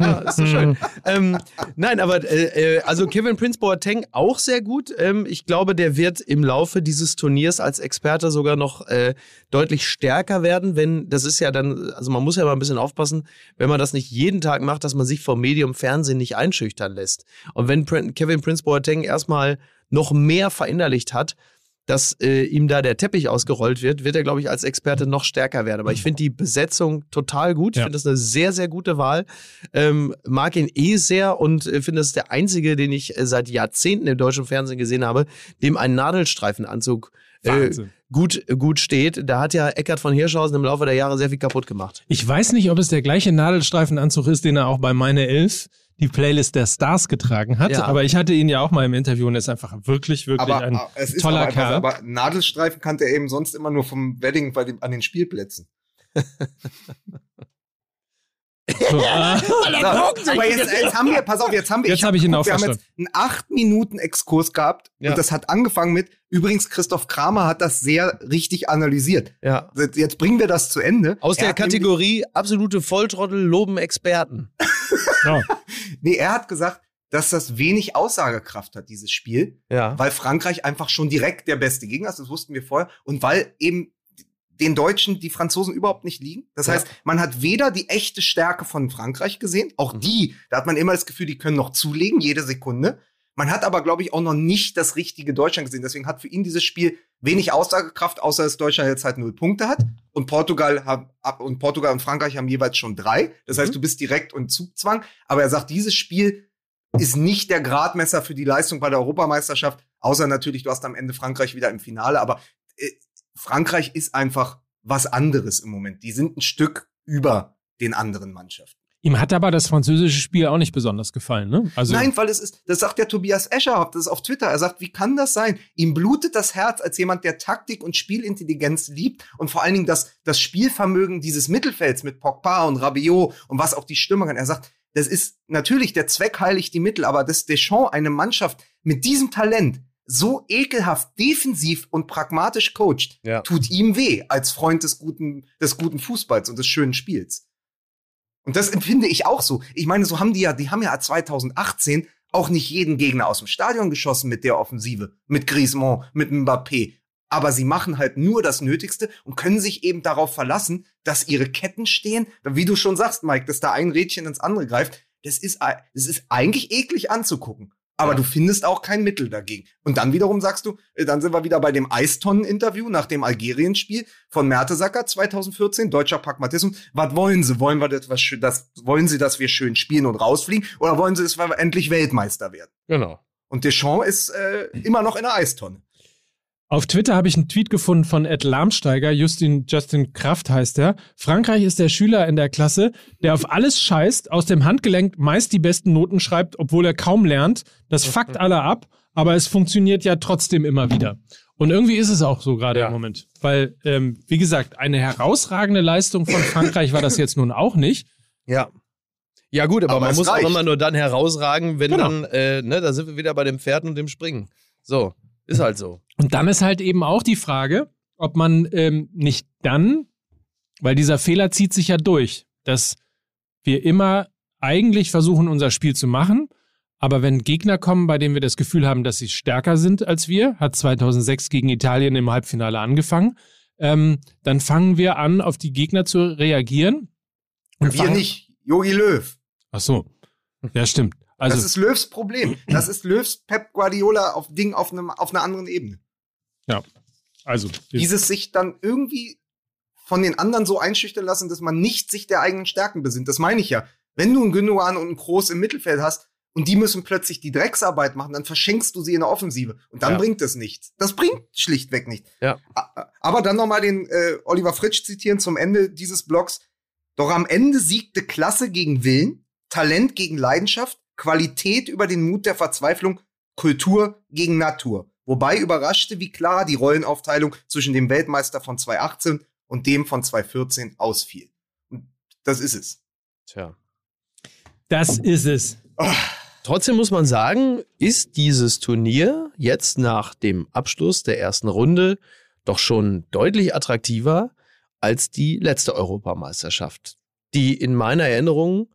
Ja, ist so schön. ähm, nein, aber äh, äh, also Kevin Prince Boateng auch sehr gut. Ähm, ich glaube, der wird im Laufe dieses Turniers als Experte sogar noch äh, deutlich stärker werden, wenn das ist ja dann, also man muss ja mal ein bisschen aufpassen, wenn man das nicht jeden Tag macht, dass man sich vom Medium Fernsehen nicht einschüchtern lässt. Und wenn Prin Kevin Prince Boateng erstmal noch mehr verinnerlicht hat, dass äh, ihm da der Teppich ausgerollt wird, wird er, glaube ich, als Experte noch stärker werden. Aber ich finde die Besetzung total gut. Ich Ja. finde das eine sehr, sehr gute Wahl. Ähm, mag ihn eh sehr und äh, finde, das ist der einzige, den ich äh, seit Jahrzehnten im deutschen Fernsehen gesehen habe, dem ein Nadelstreifenanzug äh, gut, gut steht. Da hat ja Eckart von Hirschhausen im Laufe der Jahre sehr viel kaputt gemacht. Ich weiß nicht, ob es der gleiche Nadelstreifenanzug ist, den er auch bei Meine Elf, die Playlist der Stars getragen hat. Ja. Aber ich hatte ihn ja auch mal im Interview und er ist einfach wirklich, wirklich Aber ein äh, es ist toller Kerl. aber Nadelstreifen kannte er eben sonst immer nur vom Wedding bei dem, an den Spielplätzen. So, ah, So, aber jetzt, jetzt haben wir, pass auf, jetzt haben wir, Jetzt hab ich ihn auch wir haben jetzt einen acht Minuten Exkurs gehabt Ja. und das hat angefangen mit, übrigens Christoph Kramer hat das sehr richtig analysiert. Ja. Jetzt bringen wir das zu Ende. Aus Er der Kategorie absolute Volltrottel loben Experten. ja. Nee, er hat gesagt, dass das wenig Aussagekraft hat, dieses Spiel, Ja. weil Frankreich einfach schon direkt der beste Gegner ist, das wussten wir vorher, und weil eben den Deutschen die Franzosen überhaupt nicht liegen. Das Ja. heißt, man hat weder die echte Stärke von Frankreich gesehen, auch Mhm. die, da hat man immer das Gefühl, die können noch zulegen, jede Sekunde. Man hat aber, glaube ich, auch noch nicht das richtige Deutschland gesehen. Deswegen hat für ihn dieses Spiel wenig Aussagekraft, außer dass Deutschland jetzt halt null Punkte hat. Und Portugal, haben, ab- und Portugal und Frankreich haben jeweils schon drei. Das heißt, Mhm. du bist direkt und Zugzwang. Aber er sagt, dieses Spiel ist nicht der Gradmesser für die Leistung bei der Europameisterschaft, außer natürlich, du hast am Ende Frankreich wieder im Finale, aber äh, Frankreich ist einfach was anderes im Moment. Die sind ein Stück über den anderen Mannschaften. Ihm hat aber das französische Spiel auch nicht besonders gefallen, ne? Also, Nein, weil es ist, das sagt der Tobias Escherhoff, das ist auf Twitter. Er sagt, wie kann das sein? Ihm blutet das Herz als jemand, der Taktik und Spielintelligenz liebt und vor allen Dingen das, das Spielvermögen dieses Mittelfelds mit Pogba und Rabiot und was auch die Stimmung an. Er sagt, das ist natürlich der Zweck heiligt die Mittel, aber dass Deschamps eine Mannschaft mit diesem Talent so ekelhaft defensiv und pragmatisch coacht, Ja. tut ihm weh als Freund des guten, des guten Fußballs und des schönen Spiels. Und das empfinde ich auch so. Ich meine, so haben die ja, die haben ja 2018 auch nicht jeden Gegner aus dem Stadion geschossen mit der Offensive, mit Griezmann, mit Mbappé. Aber sie machen halt nur das Nötigste und können sich eben darauf verlassen, dass ihre Ketten stehen. Wie du schon sagst, Mike, dass da ein Rädchen ins andere greift. Das ist, das ist eigentlich eklig anzugucken. Aber Ja. du findest auch kein Mittel dagegen. Und dann wiederum sagst du, äh, dann sind wir wieder bei dem Eistonnen-Interview nach dem Algerien-Spiel von Mertesacker 2014, deutscher Pragmatismus. Was wollen sie? Wollen wir das, was, das, wollen sie, dass wir schön spielen und rausfliegen? Oder wollen sie, dass wir endlich Weltmeister werden? Genau. Und Deschamps ist äh, immer noch in der Eistonne. Auf Twitter habe ich einen Tweet gefunden von Ed Lahmsteiger, Justin, Justin Kraft heißt er. Frankreich ist der Schüler in der Klasse, der auf alles scheißt, aus dem Handgelenk meist die besten Noten schreibt, obwohl er kaum lernt. Das fuckt alle ab, aber es funktioniert ja trotzdem immer wieder. Und irgendwie ist es auch so gerade Ja. im Moment. Weil, ähm, wie gesagt, eine herausragende Leistung von Frankreich war das jetzt nun auch nicht. Ja. Ja, gut, aber, Aber man muss auch reicht. immer nur dann herausragen, wenn Genau. dann, äh, ne, da sind wir wieder bei dem Pferden und dem Springen. So, ist halt so. Und dann ist halt eben auch die Frage, ob man ähm, nicht dann, weil dieser Fehler zieht sich ja durch, dass wir immer eigentlich versuchen, unser Spiel zu machen, aber wenn Gegner kommen, bei denen wir das Gefühl haben, dass sie stärker sind als wir, hat 2006 gegen Italien im Halbfinale angefangen, ähm, dann fangen wir an, auf die Gegner zu reagieren. Und Wir nicht. Jogi Löw. Ach so. Ja, stimmt. Also, das ist Löws Problem. Das ist Löws Pep Guardiola auf Ding auf, einem, auf einer anderen Ebene. also Dieses sich dann irgendwie von den anderen so einschüchtern lassen, dass man nicht sich der eigenen Stärken besinnt. Das meine ich ja. Wenn du einen Gündogan und einen Groß im Mittelfeld hast und die müssen plötzlich die Drecksarbeit machen, dann verschenkst du sie in der Offensive. Und dann Ja. bringt es nichts. Das bringt schlichtweg nicht. Ja. Aber dann nochmal den äh, Oliver Fritsch zitieren zum Ende dieses Blogs. Doch am Ende siegte Klasse gegen Willen, Talent gegen Leidenschaft, Qualität über den Mut der Verzweiflung, Kultur gegen Natur. Wobei überraschte, wie klar die Rollenaufteilung zwischen dem Weltmeister von 2018 und dem von 2014 ausfiel. Und das ist es. Tja. das ist es. Trotzdem muss man sagen, ist dieses Turnier jetzt nach dem Abschluss der ersten Runde doch schon deutlich attraktiver als die letzte Europameisterschaft, die in meiner Erinnerung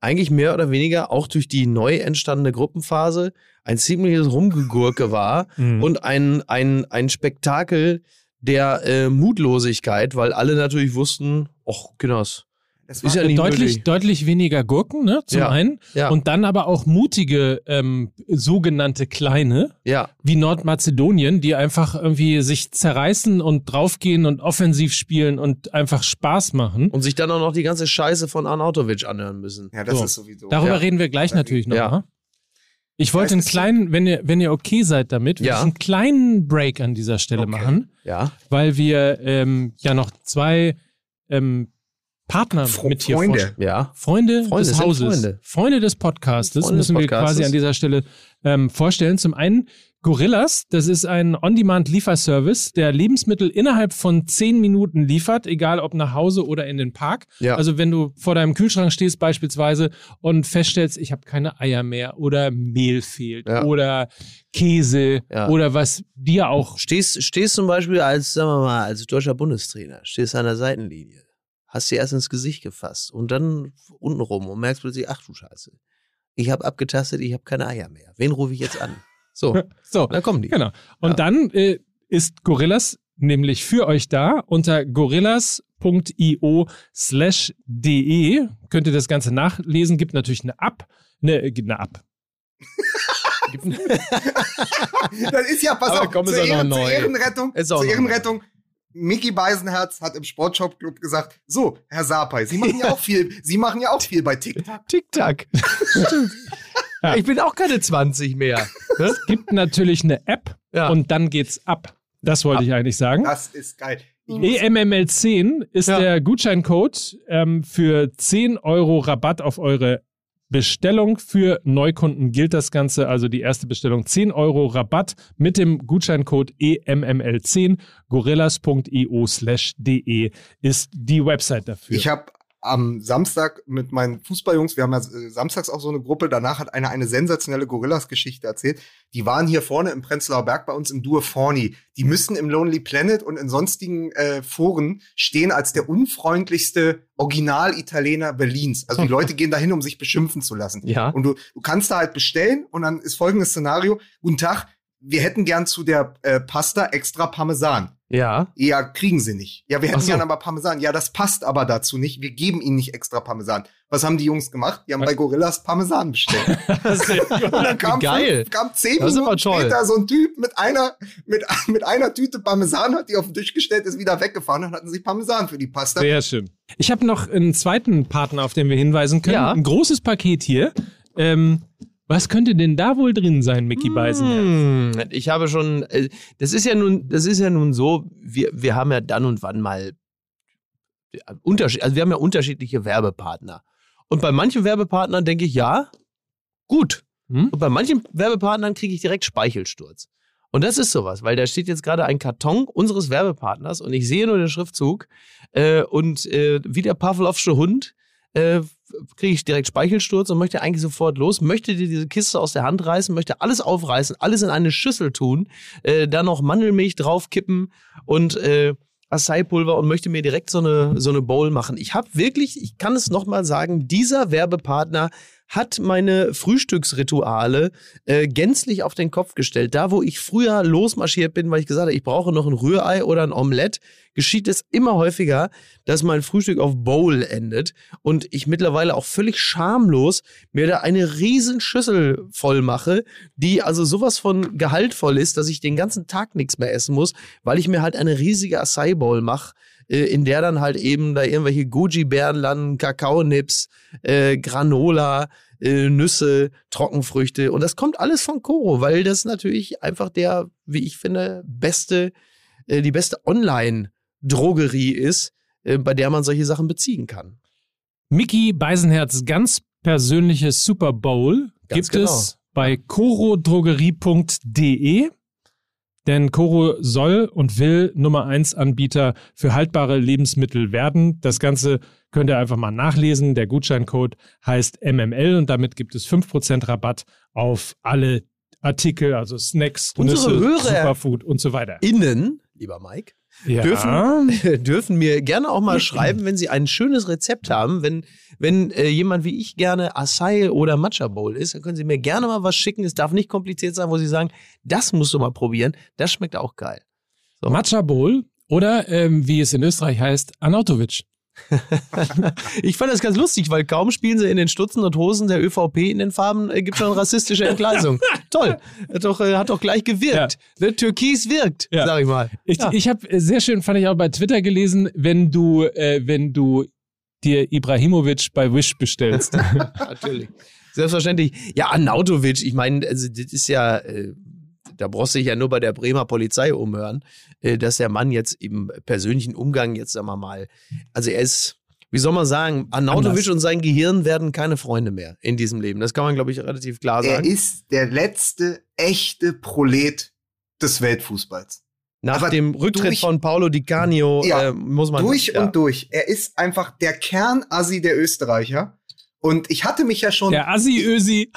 eigentlich mehr oder weniger auch durch die neu entstandene Gruppenphase ein ziemliches Rumgegurke war Mhm. und ein, ein, ein Spektakel der äh, Mutlosigkeit, weil alle natürlich wussten, ach, Kinders, Es Ist ja nicht deutlich, deutlich weniger Gurken, ne, zum Ja. einen. Ja. Und dann aber auch mutige ähm, sogenannte Kleine, Ja. wie Nordmazedonien, die einfach irgendwie sich zerreißen und draufgehen und offensiv spielen und einfach Spaß machen. Und sich dann auch noch die ganze Scheiße von Arnautovic anhören müssen. ja, das So. ist sowieso. Darüber Ja. reden wir gleich natürlich noch Ja. mal. Ich wollte einen kleinen, wenn ihr, wenn ihr okay seid damit, Ja. ich einen kleinen Break an dieser Stelle Okay. machen, Ja. weil wir ähm, ja noch zwei ähm, Partner Fro- mit hier Freunde. vorstellen. Ja. Freunde, Freunde, des Hauses. Freunde. des Podcastes Freunde des müssen wir Podcastes. quasi an dieser Stelle ähm, vorstellen. Zum einen Gorillas, das ist ein On-Demand-Lieferservice, der Lebensmittel innerhalb von zehn Minuten liefert, egal ob nach Hause oder in den Park. Ja. Also wenn du vor deinem Kühlschrank stehst beispielsweise und feststellst, ich habe keine Eier mehr oder Mehl fehlt Ja. oder Käse Ja. oder was dir auch Stehst, stehst zum Beispiel als, sagen wir mal, als deutscher Bundestrainer, stehst an der Seitenlinie, hast dir erst ins Gesicht gefasst und dann unten rum und merkst plötzlich, ach du Scheiße, ich habe abgetastet, ich habe keine Eier mehr. Wen rufe ich jetzt an? So, so. dann kommen die. Genau. Und Ja. dann äh, ist Gorillas nämlich für euch da unter gorillas.io slash de. Könnt ihr das Ganze nachlesen. Gibt natürlich eine App. Eine, äh, eine App. Das ist ja, pass Aber auf, zur, auch noch Ehren, zur neu. Ehrenrettung, zur Ehrenrettung, Mickey Beisenherz hat im Sportshop-Club gesagt, so, Herr Sapai, Sie machen ja auch viel, Sie machen ja auch viel bei TikTok. Tic-Tac. Ja. Ich bin auch keine 20 mehr. Ne? Gibt natürlich eine App Ja. und dann geht's ab. Das wollte ich eigentlich sagen. Das ist geil. Ich E muss- EMML10 ist Ja. der Gutscheincode ähm, für 10 Euro Rabatt auf eure Bestellung. Für Neukunden gilt das Ganze, also die erste Bestellung 10 Euro Rabatt mit dem Gutscheincode E EMML10. Gorillas.io slash de ist die Website dafür. Ich habe am Samstag mit meinen Fußballjungs, wir haben ja äh, samstags auch so eine Gruppe, danach hat einer eine sensationelle Gorillas-Geschichte erzählt. Die waren hier vorne im Prenzlauer Berg bei uns im Dur Forni. Die müssten im Lonely Planet und in sonstigen äh, Foren stehen als der unfreundlichste Original-Italiener Berlins. Also die Leute gehen dahin, um sich beschimpfen zu lassen. Ja. Und du, du kannst da halt bestellen und dann ist folgendes Szenario. Guten Tag, wir hätten gern zu der äh, Pasta extra Parmesan. Ja. Ja, kriegen sie nicht. Ja, wir hätten so. gern aber Parmesan. Ja, das passt aber dazu nicht. Wir geben ihnen nicht extra Parmesan. Was haben die Jungs gemacht? Die haben bei Gorillas Parmesan bestellt. Und dann kam, Geil. Fünf, kam zehn Das Minuten später so ein Typ mit einer, mit, mit einer Tüte Parmesan, hat die auf den Tisch gestellt, ist wieder weggefahren und hatten sie Parmesan für die Pasta. Sehr schön. Ich habe noch einen zweiten Partner, auf den wir hinweisen können. Ja. Ein großes Paket hier. Ähm, was könnte denn da wohl drin sein, Mickey Beisenherz? Hm, ich habe schon, äh, das ist ja nun, das ist ja nun so, wir, wir haben ja dann und wann mal äh, Unterschied, also wir haben ja unterschiedliche Werbepartner. Und bei manchen Werbepartnern denke ich, ja, gut. Hm? Und bei manchen Werbepartnern kriege ich direkt Speichelsturz. Und das ist sowas, weil da steht jetzt gerade ein Karton unseres Werbepartners und ich sehe nur den Schriftzug äh, und äh, wie der Pavlovsche Hund äh, kriege ich direkt Speichelsturz und möchte eigentlich sofort los, möchte dir diese Kiste aus der Hand reißen, möchte alles aufreißen, alles in eine Schüssel tun, äh, dann noch Mandelmilch draufkippen und äh, Acai-Pulver und möchte mir direkt so eine, so eine Bowl machen. Ich habe wirklich, ich kann es nochmal sagen, dieser Werbepartner hat meine Frühstücksrituale äh, gänzlich auf den Kopf gestellt. Da, wo ich früher losmarschiert bin, weil ich gesagt habe, ich brauche noch ein Rührei oder ein Omelett, geschieht es immer häufiger, dass mein Frühstück auf Bowl endet und ich mittlerweile auch völlig schamlos mir da eine riesen Schüssel voll mache, die also sowas von gehaltvoll ist, dass ich den ganzen Tag nichts mehr essen muss, weil ich mir halt eine riesige Acai Bowl mache, in der dann halt eben da irgendwelche Goji-Beeren landen, Kakaonips, äh, Granola, äh, Nüsse, Trockenfrüchte und das kommt alles von Koro, weil das natürlich einfach der, wie ich finde, beste, äh, die beste Online-Drogerie ist, äh, bei der man solche Sachen beziehen kann. Mickey Beisenherz ganz persönliches Super Bowl Ganz gibt genau. es bei corodrogerie.de. Denn Coro soll und will Nummer 1 Anbieter für haltbare Lebensmittel werden. Das Ganze könnt ihr einfach mal nachlesen. Der Gutscheincode heißt MML und damit gibt es 5% Rabatt auf alle Artikel, also Snacks, Unsere Nüsse, Superfood und so weiter. Innen, lieber Mike, Ja. dürfen, dürfen mir gerne auch mal schreiben, wenn sie ein schönes Rezept haben. Wenn, wenn äh, jemand wie ich gerne Acai oder Matcha Bowl isst, dann können sie mir gerne mal was schicken. Es darf nicht kompliziert sein, wo sie sagen, das musst du mal probieren. Das schmeckt auch geil. So. Matcha Bowl oder ähm, wie es in Österreich heißt, Anautovic. Ich fand das ganz lustig, weil kaum spielen sie in den Stutzen und Hosen der ÖVP in den Farben, äh, gibt schon rassistische Entgleisung. Toll. Hat doch, äh, hat doch gleich gewirkt. Ja. Türkis wirkt, ja. sag ich mal. Ich, ja. ich habe äh, sehr schön, fand ich auch bei Twitter gelesen, wenn du, äh, wenn du dir Ibrahimovic bei Wish bestellst. Natürlich. Selbstverständlich. Ja, Anautovic, ich meine, also das ist ja, äh, da brauchst du dich ja nur bei der Bremer Polizei umhören, äh, dass der Mann jetzt im persönlichen Umgang, jetzt sagen wir mal, also er ist, wie soll man sagen, Arnautovic und sein Gehirn werden keine Freunde mehr in diesem Leben. Das kann man, glaube ich, relativ klar sagen. Er ist der letzte echte Prolet des Weltfußballs. Nach Aber dem Rücktritt durch, von Paulo Di Canio ja, äh, muss man. Durch ja. und durch. Er ist einfach der Kernassi der Österreicher. Und ich hatte mich ja schon. Der Assi-Ösi.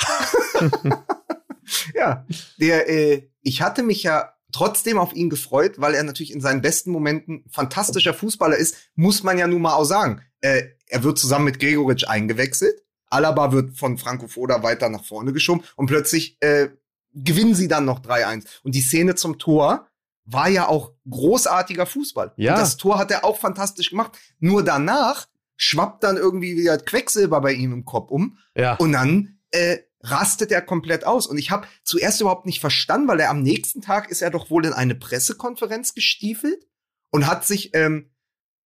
ja, der, äh, ich hatte mich ja trotzdem auf ihn gefreut, weil er natürlich in seinen besten Momenten fantastischer Fußballer ist, muss man ja nun mal auch sagen. Äh, er wird zusammen mit Gregoritsch eingewechselt. Alaba wird von Franco Foda weiter nach vorne geschoben und plötzlich äh, gewinnen sie dann noch 3-1. Und die Szene zum Tor war ja auch großartiger Fußball. Ja. Und das Tor hat er auch fantastisch gemacht. Nur danach schwappt dann irgendwie wieder Quecksilber bei ihm im Kopf um. Ja. Und dann äh, rastet er komplett aus. Und ich habe zuerst überhaupt nicht verstanden, weil er am nächsten Tag ist er doch wohl in eine Pressekonferenz gestiefelt und hat sich, ähm,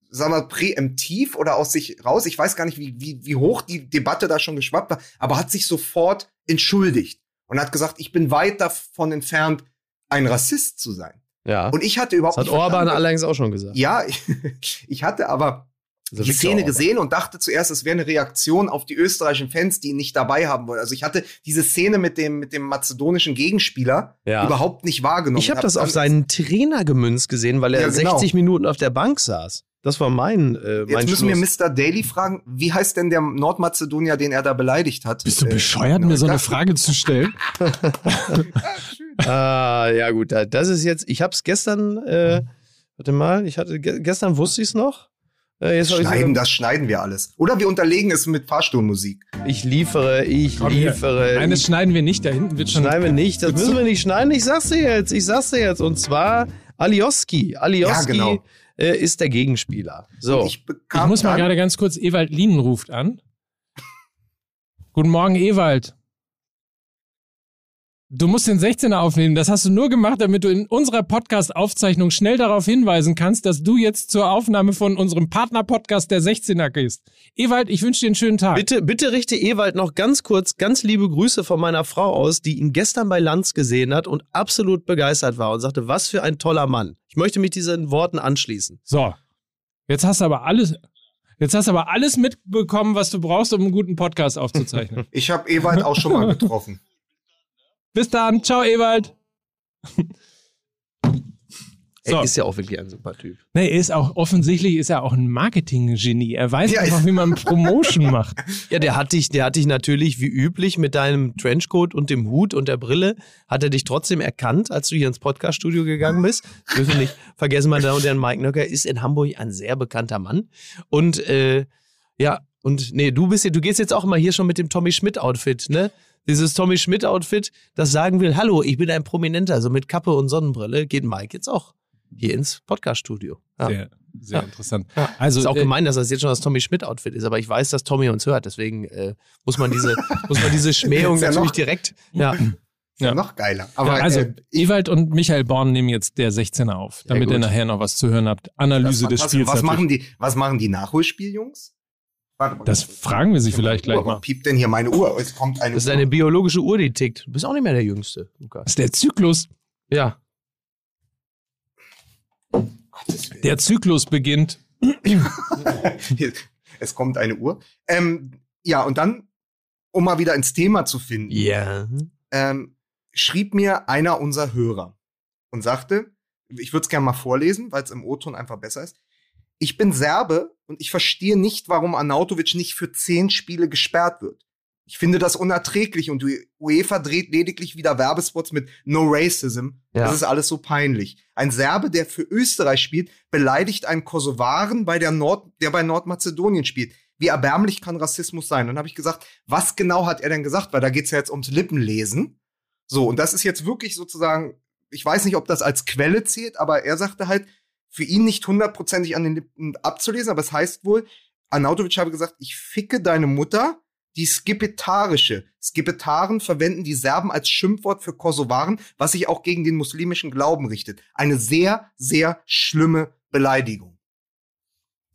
sagen wir, präemptiv oder aus sich raus, ich weiß gar nicht, wie, wie, wie hoch die Debatte da schon geschwappt war, aber hat sich sofort entschuldigt und hat gesagt, ich bin weit davon entfernt, ein Rassist zu sein. Ja. Und ich hatte überhaupt das hat Orban allerdings auch schon gesagt. Ja, ich, ich hatte aber die Szene gesehen und dachte zuerst, es wäre eine Reaktion auf die österreichischen Fans, die ihn nicht dabei haben wollen. Also ich hatte diese Szene mit dem, mit dem mazedonischen Gegenspieler ja. überhaupt nicht wahrgenommen. Ich habe hab das auf seinen Trainer gemünzt gesehen, weil er ja, genau. 60 Minuten auf der Bank saß. Das war mein. Äh, mein Jetzt müssen Schluss. wir Mr. Daly fragen, wie heißt denn der Nordmazedonier, den er da beleidigt hat? Bist du äh, bescheuert, äh, mir so eine Frage zu stellen? ah, ja gut, das ist jetzt. Ich habe es gestern. Äh, warte mal, ich hatte gestern wusste ich es noch. Äh, jetzt schneiden, das schneiden wir alles. Oder wir unterlegen es mit Fahrstuhlmusik. Ich liefere, ich Komm liefere. Nein, das schneiden wir nicht, da hinten wird schon. Schneiden wir nicht, das müssen wir nicht schneiden. Ich sag's dir jetzt, ich sag's dir jetzt. Und zwar Alioski. Alioski ja, genau. äh, ist der Gegenspieler. So. Ich, ich, muss mal gerade ganz kurz, Ewald Lienen ruft an. Guten Morgen, Ewald. Du musst den 16er aufnehmen. Das hast du nur gemacht, damit du in unserer Podcast-Aufzeichnung schnell darauf hinweisen kannst, dass du jetzt zur Aufnahme von unserem Partner-Podcast der 16er gehst. Ewald, ich wünsche dir einen schönen Tag. Bitte, bitte richte Ewald noch ganz kurz ganz liebe Grüße von meiner Frau aus, die ihn gestern bei Lanz gesehen hat und absolut begeistert war und sagte, was für ein toller Mann. Ich möchte mich diesen Worten anschließen. So. Jetzt hast du aber alles, Jetzt hast du aber alles mitbekommen, was du brauchst, um einen guten Podcast aufzuzeichnen. Ich habe Ewald auch schon mal getroffen. Bis dann. Ciao, Ewald. So. Er ist ja auch wirklich ein super Typ. Nee, er ist auch, offensichtlich ist er auch ein Marketing-Genie. Er weiß ja, einfach, wie man Promotion macht. Ja, der hat dich, der hat dich natürlich wie üblich mit deinem Trenchcoat und dem Hut und der Brille, hat er dich trotzdem erkannt, als du hier ins Podcast-Studio gegangen bist. Dürfen nicht vergessen, meine Damen und Herren, Mike Nöcker ist in Hamburg ein sehr bekannter Mann. Und, äh, ja, und nee, du bist du gehst jetzt auch immer hier schon mit dem Tommy Schmidt-Outfit, ne? Dieses Tommy Schmidt-Outfit, das sagen will, hallo, ich bin ein Prominenter, so mit Kappe und Sonnenbrille, geht Mike jetzt auch hier ins Podcast-Studio. Ja. Sehr, sehr ja. interessant. Ja. Also ist auch äh, gemein, dass das jetzt schon das Tommy Schmidt-Outfit ist, aber ich weiß, dass Tommy uns hört, deswegen äh, muss man diese, muss man diese Schmähung natürlich noch, direkt. Ja. Ja. Noch geiler. Aber, also, äh, Ewald und Michael Born nehmen jetzt der 16er auf, damit ihr nachher noch was zu hören habt. Analyse des Spiels. Was machen die, was machen die Nachholspieljungs? Warte mal. Das fragen wir sie vielleicht gleich mal. piept denn hier meine Uhr? Es kommt eine das ist eine biologische Uhr, die tickt. Du bist auch nicht mehr der Jüngste, Lukas. Das ist der Zyklus. Ja. Der Zyklus beginnt. es kommt eine Uhr. Ähm, ja, und dann, um mal wieder ins Thema zu finden, ja. ähm, schrieb mir einer unserer Hörer und sagte, ich würde es gerne mal vorlesen, weil es im O-Ton einfach besser ist ich bin Serbe und ich verstehe nicht, warum Arnautovic nicht für zehn Spiele gesperrt wird. Ich finde das unerträglich und die UEFA dreht lediglich wieder Werbespots mit No Racism. Ja. Das ist alles so peinlich. Ein Serbe, der für Österreich spielt, beleidigt einen Kosovaren, bei der, Nord der bei Nordmazedonien spielt. Wie erbärmlich kann Rassismus sein? Und dann habe ich gesagt, was genau hat er denn gesagt? Weil da geht's ja jetzt ums Lippenlesen. So, und das ist jetzt wirklich sozusagen, ich weiß nicht, ob das als Quelle zählt, aber er sagte halt, für ihn nicht hundertprozentig an den Lippen abzulesen, aber es heißt wohl, Arnautovic habe gesagt, ich ficke deine Mutter, die Skipetarische. Skipetaren verwenden die Serben als Schimpfwort für Kosovaren, was sich auch gegen den muslimischen Glauben richtet. Eine sehr, sehr schlimme Beleidigung.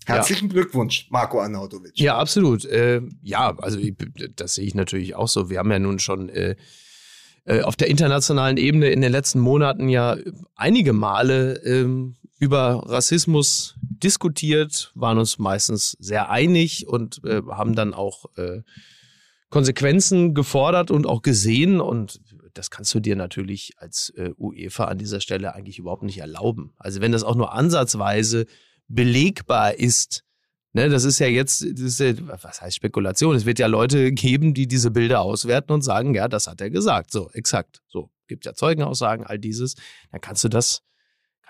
Herzlichen ja. Glückwunsch, Marco Arnautovic. Ja, absolut. Äh, ja, also das sehe ich natürlich auch so. Wir haben ja nun schon äh, äh, auf der internationalen Ebene in den letzten Monaten ja einige Male ähm, über Rassismus diskutiert, waren uns meistens sehr einig und äh, haben dann auch äh, Konsequenzen gefordert und auch gesehen. Und das kannst du dir natürlich als äh, UEFA an dieser Stelle eigentlich überhaupt nicht erlauben. Also wenn das auch nur ansatzweise belegbar ist, ne, das ist ja jetzt, ist ja, was heißt Spekulation? Es wird ja Leute geben, die diese Bilder auswerten und sagen, ja, das hat er gesagt. So, exakt. So, gibt ja Zeugenaussagen, all dieses. Dann kannst du das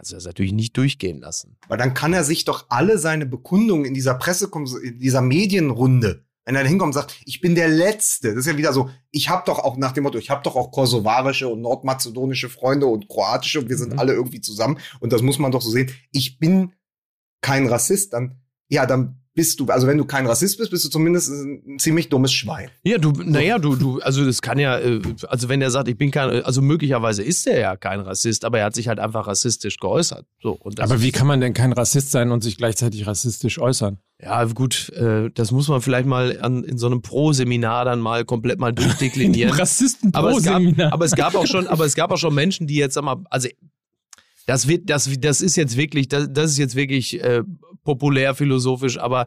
kannst du das natürlich nicht durchgehen lassen. Weil dann kann er sich doch alle seine Bekundungen in dieser Presse, in dieser Medienrunde, wenn er hinkommt und sagt, ich bin der Letzte, das ist ja wieder so, ich habe doch auch nach dem Motto, ich habe doch auch kosovarische und nordmazedonische Freunde und kroatische und wir sind mhm. alle irgendwie zusammen und das muss man doch so sehen. Ich bin kein Rassist, dann, ja, dann bist du, also wenn du kein Rassist bist, bist du zumindest ein ziemlich dummes Schwein. Ja, du, naja, du, du, also das kann ja, äh, also wenn er sagt, ich bin kein, also möglicherweise ist er ja kein Rassist, aber er hat sich halt einfach rassistisch geäußert. So, und aber wie kann man denn kein Rassist sein und sich gleichzeitig rassistisch äußern? Ja, gut, äh, das muss man vielleicht mal an, in so einem Pro-Seminar dann mal komplett mal durchdeklinieren. Rassisten pro seminar Aber es gab auch schon, aber es gab auch schon Menschen, die jetzt, sag mal, also das wird, das, das ist jetzt wirklich, das, das ist jetzt wirklich äh, populär philosophisch, aber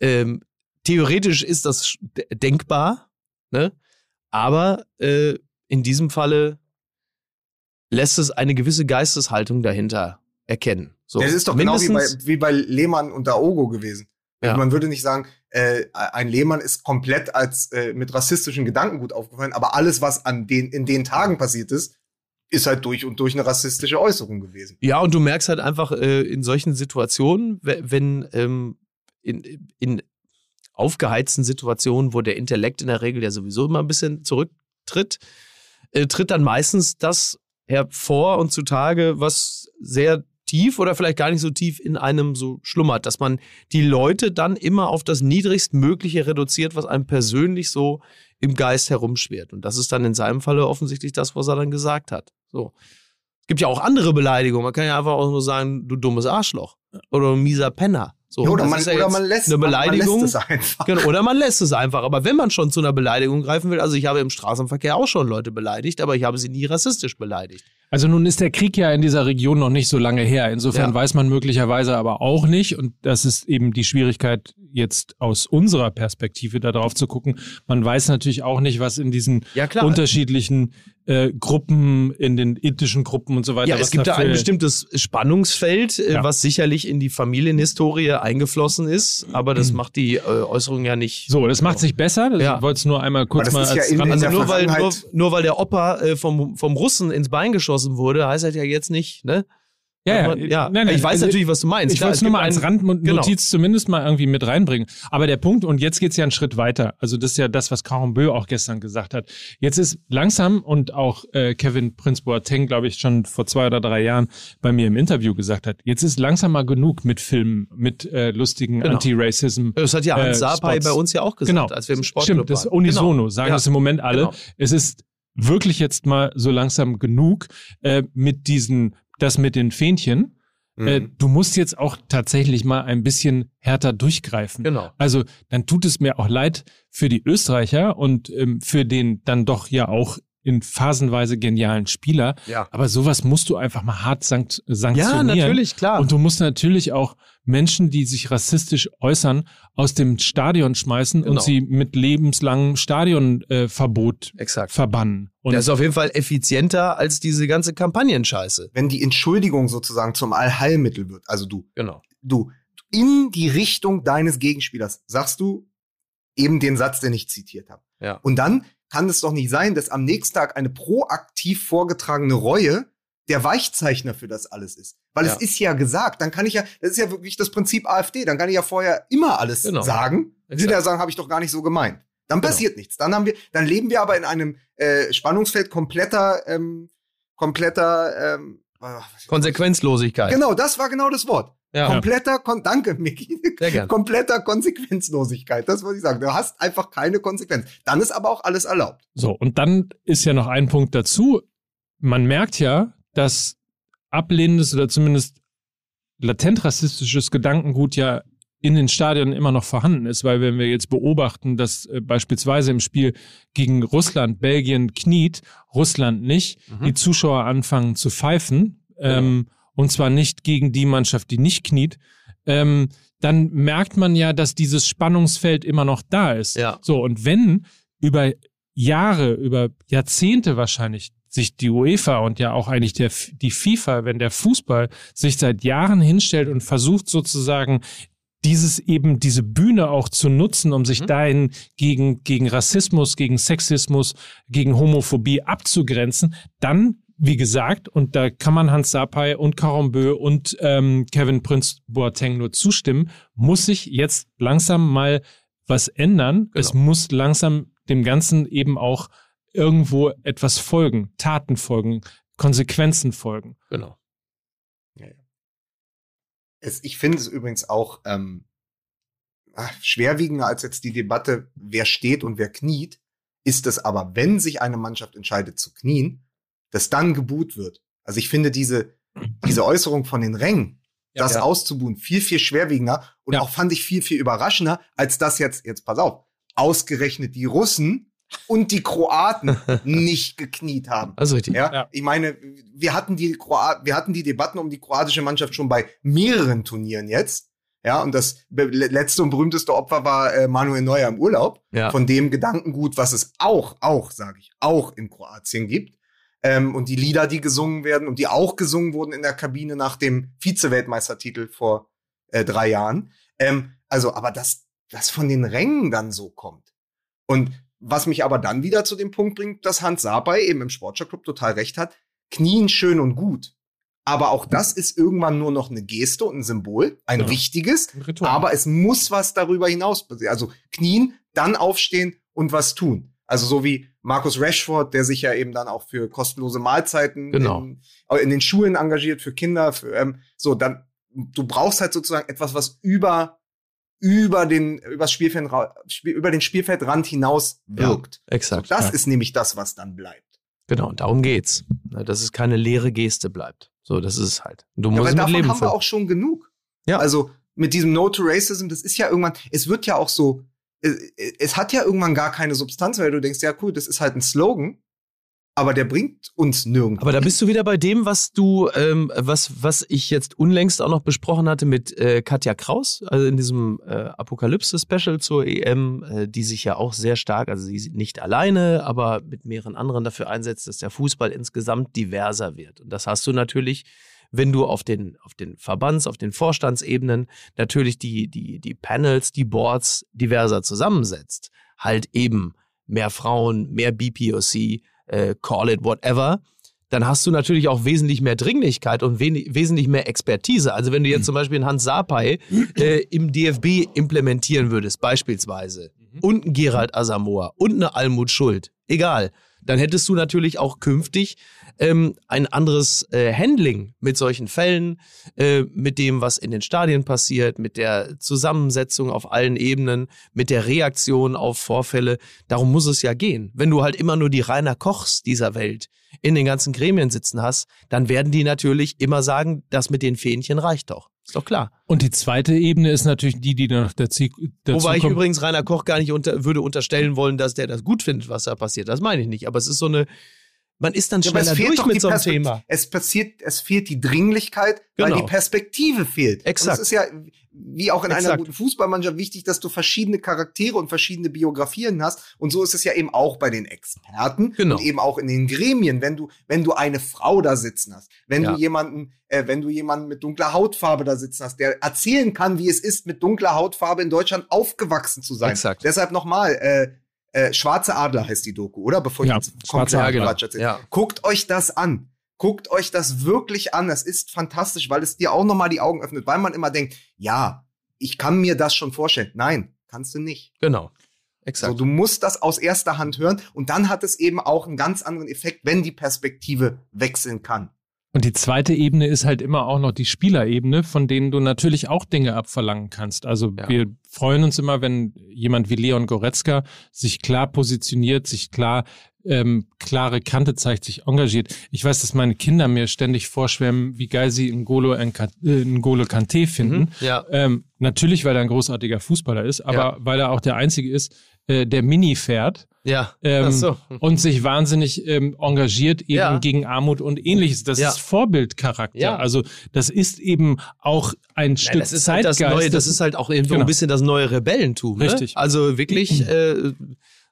ähm, theoretisch ist das denkbar, ne? Aber äh, in diesem Falle lässt es eine gewisse Geisteshaltung dahinter erkennen. So, das ist doch genau wie bei, wie bei Lehmann und Daogo gewesen. Also ja. Man würde nicht sagen, äh, ein Lehmann ist komplett als äh, mit rassistischen Gedankengut aufgefallen, aber alles, was an den in den Tagen passiert ist, ist halt durch und durch eine rassistische Äußerung gewesen. Ja, und du merkst halt einfach äh, in solchen Situationen, wenn ähm, in, in aufgeheizten Situationen, wo der Intellekt in der Regel ja sowieso immer ein bisschen zurücktritt, äh, tritt dann meistens das hervor und zutage, was sehr tief oder vielleicht gar nicht so tief in einem so schlummert, dass man die Leute dann immer auf das Niedrigstmögliche reduziert, was einem persönlich so im Geist herumschwirrt. Und das ist dann in seinem Falle offensichtlich das, was er dann gesagt hat. So. Es gibt ja auch andere Beleidigungen. Man kann ja einfach auch nur sagen, du dummes Arschloch. Oder mieser Penner. So, oder, man, ja oder man, lässt, eine Beleidigung. Man, lässt es einfach. Genau, oder man lässt es einfach. Aber wenn man schon zu einer Beleidigung greifen will, also ich habe im Straßenverkehr auch schon Leute beleidigt, aber ich habe sie nie rassistisch beleidigt. Also nun ist der Krieg ja in dieser Region noch nicht so lange her. Insofern ja. weiß man möglicherweise aber auch nicht, und das ist eben die Schwierigkeit jetzt aus unserer Perspektive darauf zu gucken. Man weiß natürlich auch nicht, was in diesen ja, unterschiedlichen äh, Gruppen, in den ethischen Gruppen und so weiter. Ja, es gibt da ein bestimmtes Spannungsfeld, äh, ja. was sicherlich in die Familienhistorie eingeflossen ist, aber das mhm. macht die äh, Äußerung ja nicht. So, das macht es nicht besser. Das ja. wollte es nur einmal kurz mal als ja in, in Also nur weil, nur, nur, weil der Opa äh, vom, vom Russen ins Bein geschossen wurde, heißt das ja jetzt nicht, ne? Ja, ja, ja. Nein, nein, ich weiß also, natürlich, was du meinst. Ich wollte es nur mal als Randnotiz genau. zumindest mal irgendwie mit reinbringen. Aber der Punkt, und jetzt geht's ja einen Schritt weiter. Also das ist ja das, was Caron Bö auch gestern gesagt hat. Jetzt ist langsam und auch äh, Kevin Prince Boateng, glaube ich, schon vor zwei oder drei Jahren bei mir im Interview gesagt hat, jetzt ist langsam mal genug mit Filmen, mit äh, lustigen genau. Anti-Racism. Das hat ja Hans äh, Sapai bei uns ja auch gesagt, genau. als wir im Sport Stimmt, das unisono, genau. sagen ja. das im Moment alle. Genau. Es ist wirklich jetzt mal so langsam genug äh, mit diesen, das mit den Fähnchen äh, mhm. du musst jetzt auch tatsächlich mal ein bisschen härter durchgreifen. Genau. Also dann tut es mir auch leid für die Österreicher und ähm, für den dann doch ja auch in phasenweise genialen Spieler. Ja. Aber sowas musst du einfach mal hart sankt sanktionieren. Ja, natürlich, klar. Und du musst natürlich auch Menschen, die sich rassistisch äußern, aus dem Stadion schmeißen genau. und sie mit lebenslangem Stadionverbot äh, verbannen. Und das ist auf jeden Fall effizienter als diese ganze Kampagnenscheiße. Wenn die Entschuldigung sozusagen zum Allheilmittel wird, also du, genau. du in die Richtung deines Gegenspielers sagst du eben den Satz, den ich zitiert habe. Ja. Und dann kann es doch nicht sein, dass am nächsten Tag eine proaktiv vorgetragene Reue der Weichzeichner für das alles ist. Weil ja. es ist ja gesagt, dann kann ich ja, das ist ja wirklich das Prinzip AfD, dann kann ich ja vorher immer alles genau. sagen. Dann hinterher sagen, habe ich doch gar nicht so gemeint. Dann genau. passiert nichts. Dann haben wir, dann leben wir aber in einem äh, Spannungsfeld kompletter, ähm, kompletter ähm, Konsequenzlosigkeit. Genau, das war genau das Wort. Ja. Kompletter, Kon danke, Micky. Kompletter Konsequenzlosigkeit. Das wollte ich sagen. Du hast einfach keine Konsequenz. Dann ist aber auch alles erlaubt. So, und dann ist ja noch ein Punkt dazu. Man merkt ja, dass ablehnendes oder zumindest latent rassistisches Gedankengut ja in den Stadien immer noch vorhanden ist, weil wenn wir jetzt beobachten, dass äh, beispielsweise im Spiel gegen Russland Belgien kniet, Russland nicht, Mhm. die Zuschauer anfangen zu pfeifen, ähm, und zwar nicht gegen die Mannschaft, die nicht kniet, ähm, dann merkt man ja, dass dieses Spannungsfeld immer noch da ist. Ja. So, und wenn über Jahre, über Jahrzehnte wahrscheinlich sich die UEFA und ja auch eigentlich der, die FIFA, wenn der Fußball sich seit Jahren hinstellt und versucht sozusagen dieses eben, diese Bühne auch zu nutzen, um sich Mhm. dahin gegen, gegen Rassismus, gegen Sexismus, gegen Homophobie abzugrenzen, dann, wie gesagt, und da kann man Hans Sapai und Karambö und ähm, Kevin Prince Boateng nur zustimmen, muss sich jetzt langsam mal was ändern. Es muss langsam dem Ganzen eben auch irgendwo etwas folgen, Taten folgen, Konsequenzen folgen. Genau. Es, ich finde es übrigens auch ähm, ah, schwerwiegender als jetzt die Debatte, wer steht und wer kniet, ist es aber, wenn sich eine Mannschaft entscheidet zu knien, dass dann geboot wird. Also ich finde diese, diese Äußerung von den Rängen, Ja, das ja. auszubuhen, viel, viel schwerwiegender und Ja. auch fand ich viel, viel überraschender, als das jetzt, jetzt pass auf, ausgerechnet die Russen und die Kroaten nicht gekniet haben. Also richtig. Ja, Ja. ich meine, wir hatten die Kroat wir hatten die Debatten um die kroatische Mannschaft schon bei mehreren Turnieren jetzt. Ja, und das letzte und berühmteste Opfer war äh, Manuel Neuer im Urlaub. Ja. Von dem Gedankengut, was es auch, auch, sage ich, auch in Kroatien gibt. Ähm, und die Lieder, die gesungen werden und die auch gesungen wurden in der Kabine nach dem Vize-Weltmeistertitel vor äh, drei Jahren. Ähm, also, aber dass das von den Rängen dann so kommt. Und was mich aber dann wieder zu dem Punkt bringt, dass Hans Sapai eben im Sportschau-Club total recht hat. Knien schön und gut. Aber auch das ist irgendwann nur noch eine Geste und ein Symbol, ein Ja. wichtiges. Ein. Aber es muss was darüber hinaus. Also knien, dann aufstehen und was tun. Also so wie Markus Rashford, der sich ja eben dann auch für kostenlose Mahlzeiten Genau. in, in den Schulen engagiert, für Kinder. Für, ähm, so, dann, du brauchst halt sozusagen etwas, was über, über den, übers Spielfeld, Spiel- über den Spielfeldrand hinaus Ja. wirkt. Exakt. Das Ja. ist nämlich das, was dann bleibt. Genau, und darum geht's. Ne, Dass es keine leere Geste bleibt. So, das ist es halt. Du Ja, musst aber mit davon Leben haben wir auch schon genug. Ja. Also mit diesem No to Racism, das ist ja irgendwann, es wird ja auch so, es, hat ja irgendwann gar keine Substanz, weil du denkst, ja cool, das ist halt ein Slogan, aber der bringt uns nirgendwo. Aber da bist du wieder bei dem, was du, ähm, was, was ich jetzt unlängst auch noch besprochen hatte mit äh, Katja Kraus, also in diesem äh, Apokalypse-Special zur EM, äh, die sich ja auch sehr stark, also sie nicht alleine, aber mit mehreren anderen dafür einsetzt, dass der Fußball insgesamt diverser wird. Und das hast du natürlich, wenn du auf den, auf den Verbands-, auf den Vorstandsebenen natürlich die, die, die Panels, die Boards diverser zusammensetzt. Halt eben mehr Frauen, mehr BPOC, äh, call it whatever, dann hast du natürlich auch wesentlich mehr Dringlichkeit und wesentlich mehr Expertise. Also wenn du jetzt zum Beispiel einen Hans Sapai äh, im DFB implementieren würdest, beispielsweise, und einen Gerald Asamoah und eine Almut Schuld, egal, dann hättest du natürlich auch künftig ähm, ein anderes äh, Handling mit solchen Fällen, äh, mit dem, was in den Stadien passiert, mit der Zusammensetzung auf allen Ebenen, mit der Reaktion auf Vorfälle. Darum muss es ja gehen. Wenn du halt immer nur die Rainer Kochs dieser Welt in den ganzen Gremien sitzen hast, dann werden die natürlich immer sagen, das mit den Fähnchen reicht doch. Ist doch klar. Und die zweite Ebene ist natürlich die, die noch dazu, dazu Wobei ich kommt. übrigens Rainer Koch gar nicht unter, würde unterstellen wollen, dass der das gut findet, was da passiert. Das meine ich nicht. Aber es ist so eine, man ist dann Ja, schneller durch doch mit so einem Perspekt- Thema. Es passiert, es fehlt die Dringlichkeit, weil Genau. die Perspektive fehlt. Exakt. Und es ist ja, wie auch in einer Exakt. guten Fußballmannschaft wichtig, dass du verschiedene Charaktere und verschiedene Biografien hast. Und so ist es ja eben auch bei den Experten Genau. und eben auch in den Gremien, wenn du, wenn du eine Frau da sitzen hast, wenn Ja. du jemanden, äh, wenn du jemanden mit dunkler Hautfarbe da sitzen hast, der erzählen kann, wie es ist, mit dunkler Hautfarbe in Deutschland aufgewachsen zu sein. Exakt. Deshalb nochmal, äh, äh, Schwarze Adler heißt die Doku, oder? Bevor Ja, ich jetzt Schwarze komplett Adler. Quatsch erzähle. Ja. Guckt euch das an. Guckt euch das wirklich an. Es ist fantastisch, weil es dir auch nochmal die Augen öffnet, weil man immer denkt, ja, ich kann mir das schon vorstellen. Nein, kannst du nicht. Genau. So, Exakt. du musst das aus erster Hand hören und dann hat es eben auch einen ganz anderen Effekt, wenn die Perspektive wechseln kann. Und die zweite Ebene ist halt immer auch noch die Spielerebene, von denen du natürlich auch Dinge abverlangen kannst. Also Ja. wir freuen uns immer, wenn jemand wie Leon Goretzka sich klar positioniert, sich klar ähm, klare Kante zeigt, sich engagiert. Ich weiß, dass meine Kinder mir ständig vorschwärmen, wie geil sie N'Golo, äh, N'Golo Kante finden. Mhm. Ja. Ähm, natürlich, weil er ein großartiger Fußballer ist, aber Ja. weil er auch der Einzige ist, äh, der Mini fährt Ja. ähm, so. und sich wahnsinnig ähm, engagiert eben Ja. gegen Armut und ähnliches. Das Ja. ist Vorbildcharakter. Ja. Also das ist eben auch ein Stück das ist halt das Zeitgeist. neue, das ist halt auch irgendwo Genau. ein bisschen das neue Rebellentum. Ne? Richtig. Also wirklich, äh, äh,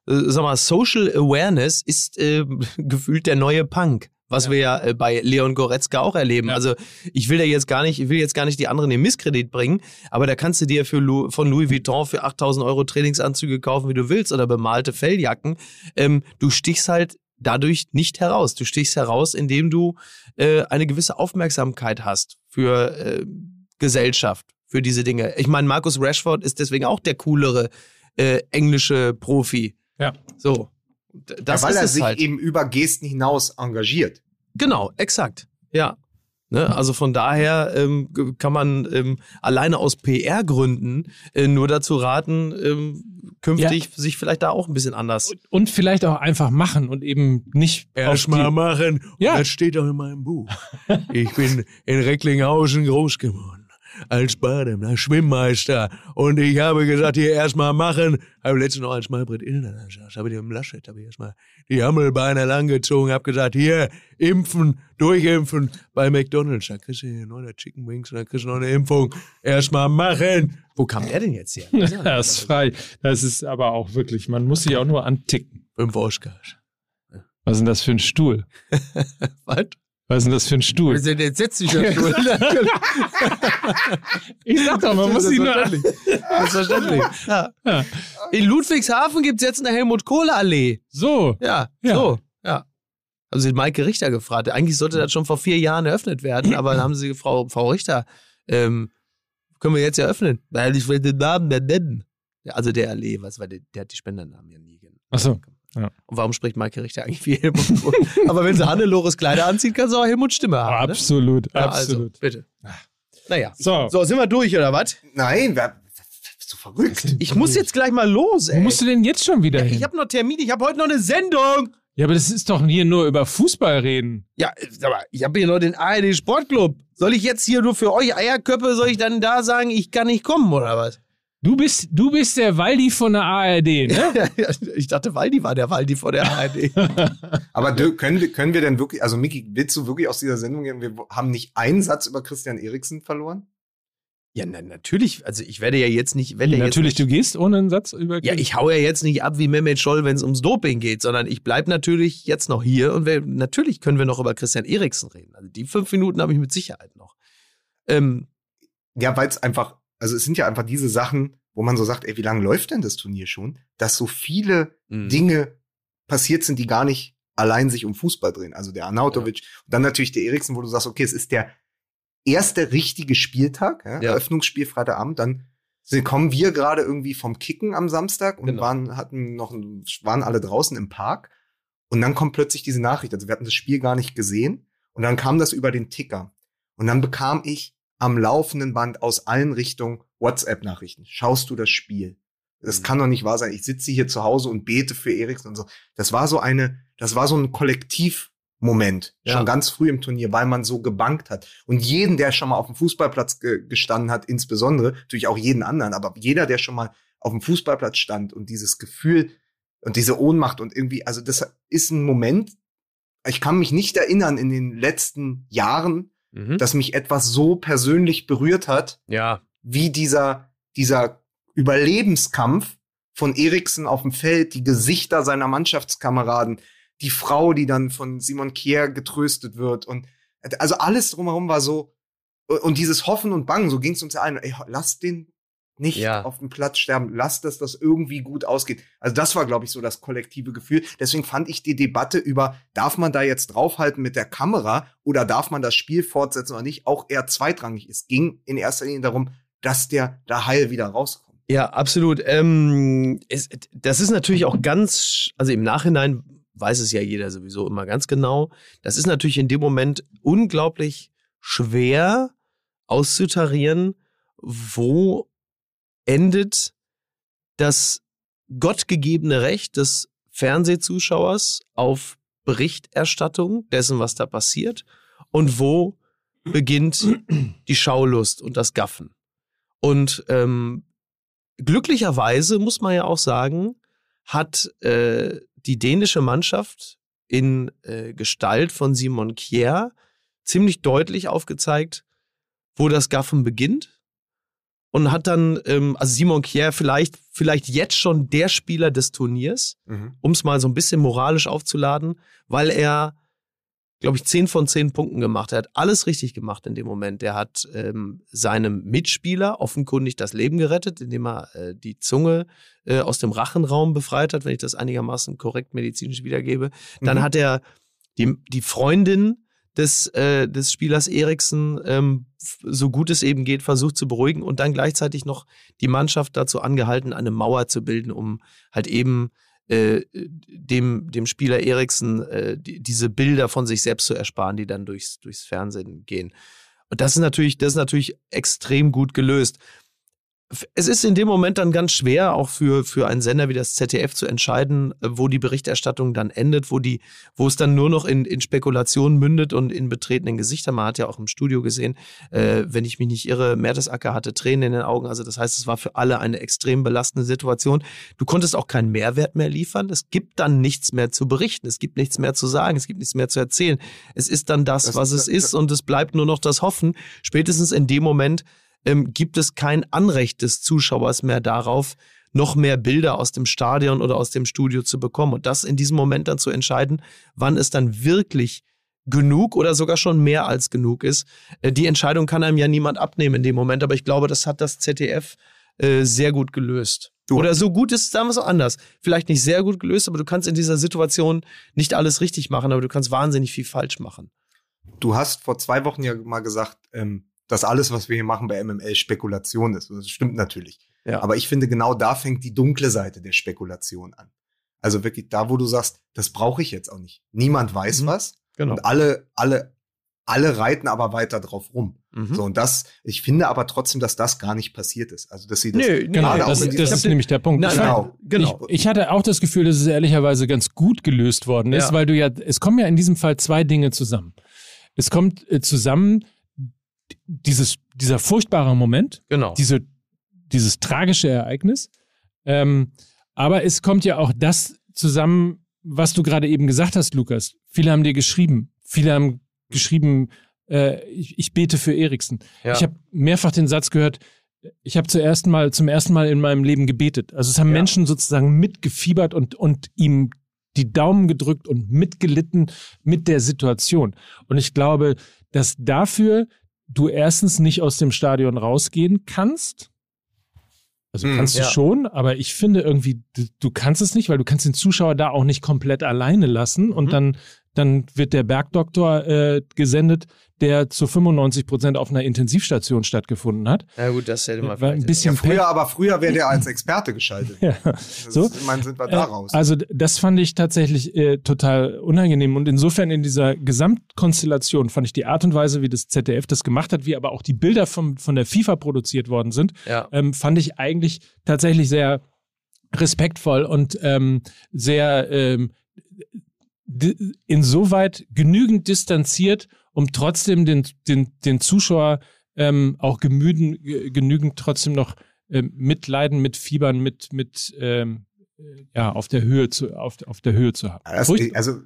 sag mal, Social Awareness ist äh, gefühlt der neue Punk. Was Ja. wir ja äh, bei Leon Goretzka auch erleben. Ja. Also ich will da jetzt gar nicht, ich will jetzt gar nicht die anderen in Misskredit bringen, aber da kannst du dir für Lu von Louis Vuitton für 8000 Euro Trainingsanzüge kaufen, wie du willst, oder bemalte Felljacken. Ähm, du stichst halt dadurch nicht heraus. Du stichst heraus, indem du äh, eine gewisse Aufmerksamkeit hast für äh, Gesellschaft, für diese Dinge. Ich meine, Markus Rashford ist deswegen auch der coolere äh, englische Profi. Ja. So. Das ja, weil ist er sich halt. eben über Gesten hinaus engagiert. Genau, exakt. Ja. Ne, also von daher ähm, kann man ähm, alleine aus PR-Gründen äh, nur dazu raten, ähm, künftig sich vielleicht da auch ein bisschen anders. und vielleicht auch einfach machen und eben nicht die, machen. Ja. Das steht doch in meinem Buch. Ich bin in Recklinghausen groß geworden. Als Badener Schwimmmeister. Und ich habe gesagt, hier erstmal machen. Habe letztens noch als Malbrett Illner da saß. Habe ich im Laschet, habe ich erstmal die Hammelbeine langgezogen, habe gesagt, hier, impfen, durchimpfen bei McDonalds. Da kriegst du hier noch eine Chicken Wings und dann kriegst du noch eine Impfung. Erstmal machen. Wo kam der denn jetzt her? das ist frei. Das ist aber auch wirklich, man muss sich auch nur anticken. Fünf Oscars. Was ist denn das für ein Stuhl? Was? Was ist denn das für ein Stuhl? Jetzt setzt sich ja schon. Ich sag doch, man muss sie nur Selbstverständlich. Ja. Ja. In Ludwigshafen gibt es jetzt eine Helmut-Kohl-Allee. So, Ja, Ja. so. Ja. Haben sie Maike Richter gefragt. Eigentlich sollte das schon vor vier Jahren eröffnet werden, aber dann haben sie Frau, Frau Richter, ähm, können wir jetzt eröffnen? Weil ich will den Namen der nennen. Also der Allee, was war der, der hat die Spendernamen ja nie genannt. Ach so, ja. Und warum spricht Maike Richter eigentlich wie Helmut Kohl? aber wenn sie Hannelores Kleider anzieht, kann sie auch Helmut Stimme haben. Ne? absolut, Ja, absolut. Also, bitte. Naja. So, So, sind wir durch, oder was? Nein, bist du verrückt? Ich muss jetzt gleich mal los, wo ey. musst du denn jetzt schon wieder hin? ich habe noch Termin, ich habe heute noch eine Sendung. ja, aber das ist doch hier nur über Fußball reden. Ja, aber ich habe hier noch den ARD Sportclub. Soll ich jetzt hier nur für euch Eierköpfe, soll ich dann da sagen, ich kann nicht kommen oder was? Du bist, du bist der Waldi von der ARD, ne? ich dachte, Waldi war der Waldi vor der ARD. Aber können wir, können wir denn wirklich, also Miki, willst du wirklich aus dieser Sendung gehen? Wir haben nicht einen Satz über Christian Eriksen verloren? ja, na, natürlich. Also ich werde ja jetzt nicht, wenn der Natürlich, jetzt du gehst ohne einen Satz über. Ja, ich hau ja jetzt nicht ab wie Mehmet Scholl, wenn es ums Doping geht, sondern ich bleib natürlich jetzt noch hier und wir, natürlich können wir noch über Christian Eriksen reden. Also die fünf Minuten habe ich mit Sicherheit noch. Ähm, Ja, weil es einfach, also es sind ja einfach diese Sachen, wo man so sagt, ey, wie lange läuft denn das Turnier schon? Dass so viele Mhm. Dinge passiert sind, die gar nicht allein sich um Fußball drehen. Also der Arnautovic und dann natürlich der Eriksen, wo du sagst, okay, es ist der erste richtige Spieltag, ja, Ja. Eröffnungsspiel Freitagabend, dann sind, kommen wir gerade irgendwie vom Kicken am Samstag und Genau. waren, hatten noch, waren alle draußen im Park und dann kommt plötzlich diese Nachricht, also wir hatten das Spiel gar nicht gesehen und dann kam das über den Ticker und dann bekam ich am laufenden Band aus allen Richtungen WhatsApp-Nachrichten. Schaust du das Spiel? Das Mhm. kann doch nicht wahr sein. Ich sitze hier zu Hause und bete für Eriksen und so. Das war so eine, das war so ein Kollektivmoment, Ja. schon ganz früh im Turnier, weil man so gebankt hat. Und jeden, der schon mal auf dem Fußballplatz ge gestanden hat, insbesondere, natürlich auch jeden anderen, aber jeder, der schon mal auf dem Fußballplatz stand und dieses Gefühl und diese Ohnmacht und irgendwie, also das ist ein Moment, ich kann mich nicht erinnern in den letzten Jahren, mhm. dass mich etwas so persönlich berührt hat, ja, wie dieser, dieser Überlebenskampf von Eriksen auf dem Feld, die Gesichter seiner Mannschaftskameraden, die Frau, die dann von Simon Kier getröstet wird und also alles drumherum war so und dieses Hoffen und Bangen, so ging es uns ja allen, ey, lass den nicht Ja. auf dem Platz sterben, lass dass das irgendwie gut ausgeht. Also das war, glaube ich, so das kollektive Gefühl. Deswegen fand ich die Debatte über, darf man da jetzt draufhalten mit der Kamera oder darf man das Spiel fortsetzen oder nicht, auch eher zweitrangig. Es ging in erster Linie darum, dass der da heil wieder rauskommt. Ja, absolut. Ähm, es, das ist natürlich auch ganz, also im Nachhinein weiß es ja jeder sowieso immer ganz genau. Das ist natürlich in dem Moment unglaublich schwer auszutarieren, wo endet das gottgegebene Recht des Fernsehzuschauers auf Berichterstattung dessen, was da passiert und wo beginnt die Schaulust und das Gaffen. Und ähm, glücklicherweise muss man ja auch sagen, hat äh, die dänische Mannschaft in äh, Gestalt von Simon Kjær ziemlich deutlich aufgezeigt, wo das Gaffen beginnt. Und hat dann, ähm, also Simon Kjær vielleicht, vielleicht jetzt schon der Spieler des Turniers, mhm. um es mal so ein bisschen moralisch aufzuladen, weil er glaube ich, zehn von zehn Punkten gemacht. Er hat alles richtig gemacht in dem Moment. Er hat ähm, seinem Mitspieler offenkundig das Leben gerettet, indem er äh, die Zunge äh, aus dem Rachenraum befreit hat, wenn ich das einigermaßen korrekt medizinisch wiedergebe. Dann mhm. hat er die, die Freundin des, äh, des Spielers Eriksen, ähm, so gut es eben geht, versucht zu beruhigen und dann gleichzeitig noch die Mannschaft dazu angehalten, eine Mauer zu bilden, um halt eben äh, dem, dem Spieler Eriksen äh, die, diese Bilder von sich selbst zu ersparen, die dann durchs, durchs Fernsehen gehen. Und das ist natürlich, das ist natürlich extrem gut gelöst es ist in dem Moment dann ganz schwer, auch für, für einen Sender wie das ZDF zu entscheiden, äh, wo die Berichterstattung dann endet, wo die, wo es dann nur noch in, in Spekulationen mündet und in betretenen Gesichtern. Man hat ja auch im Studio gesehen, äh, wenn ich mich nicht irre, Mertesacker hatte Tränen in den Augen. Also das heißt, es war für alle eine extrem belastende Situation. Du konntest auch keinen Mehrwert mehr liefern. Es gibt dann nichts mehr zu berichten. Es gibt nichts mehr zu sagen. Es gibt nichts mehr zu erzählen. Es ist dann das, das was es ist und es bleibt nur noch das Hoffen. Spätestens in dem Moment, ähm, gibt es kein Anrecht des Zuschauers mehr darauf, noch mehr Bilder aus dem Stadion oder aus dem Studio zu bekommen. Und das in diesem Moment dann zu entscheiden, wann es dann wirklich genug oder sogar schon mehr als genug ist. Äh, die Entscheidung kann einem ja niemand abnehmen in dem Moment, aber ich glaube, das hat das ZDF äh, sehr gut gelöst. Du. Oder so gut ist, sagen wir es auch anders. Vielleicht nicht sehr gut gelöst, aber du kannst in dieser Situation nicht alles richtig machen, aber du kannst wahnsinnig viel falsch machen. Du hast vor zwei Wochen ja mal gesagt, ähm, dass alles, was wir hier machen bei MML, Spekulation ist. Und das stimmt natürlich. Ja. Aber ich finde, genau da fängt die dunkle Seite der Spekulation an. Also wirklich da, wo du sagst, das brauche ich jetzt auch nicht. Niemand weiß mhm. was. Genau. Und alle, alle, alle reiten aber weiter drauf rum. Mhm. So, und das, ich finde aber trotzdem, dass das gar nicht passiert ist. Also, dass sie das. Nö, genau, das, das ist nämlich der Punkt. Nein, genau, genau. Ich, ich, hatte auch das Gefühl, dass es ehrlicherweise ganz gut gelöst worden ist, ja. weil du ja, es kommen ja in diesem Fall zwei Dinge zusammen. Es kommt äh, zusammen, dieses, dieser furchtbare Moment, genau. diese, dieses tragische Ereignis. Ähm, aber es kommt ja auch das zusammen, was du gerade eben gesagt hast, Lukas. Viele haben dir geschrieben. Viele haben geschrieben, äh, ich, ich, bete für Eriksen. Ja. Ich habe mehrfach den Satz gehört, ich habe zuerst mal, zum ersten Mal in meinem Leben gebetet. Also es haben ja. Menschen sozusagen mitgefiebert und, und ihm die Daumen gedrückt und mitgelitten mit der Situation. Und ich glaube, dass dafür du erstens nicht aus dem Stadion rausgehen kannst. Also hm, kannst du ja. schon, aber ich finde irgendwie, du, du, kannst es nicht, weil du kannst den Zuschauer da auch nicht komplett alleine lassen und mhm. dann dann wird der Bergdoktor äh, gesendet, der zu 95 Prozent auf einer Intensivstation stattgefunden hat. Ja gut, das hätte man ein bisschen ja, früher, aber früher wäre der als Experte geschaltet. ja. so. Ist, ich sind wir da äh, raus. Also das fand ich tatsächlich äh, total unangenehm und insofern in dieser Gesamtkonstellation fand ich die Art und Weise, wie das ZDF das gemacht hat, wie aber auch die Bilder vom, von der FIFA produziert worden sind, ja. ähm, fand ich eigentlich tatsächlich sehr respektvoll und ähm, sehr ähm, insoweit genügend distanziert, um trotzdem den, den, den Zuschauer ähm, auch gemüden, genügend trotzdem noch ähm, mitleiden, mit Fiebern, mit, mit ähm, ja, auf der Höhe zu, auf, auf der Höhe zu haben. Das, also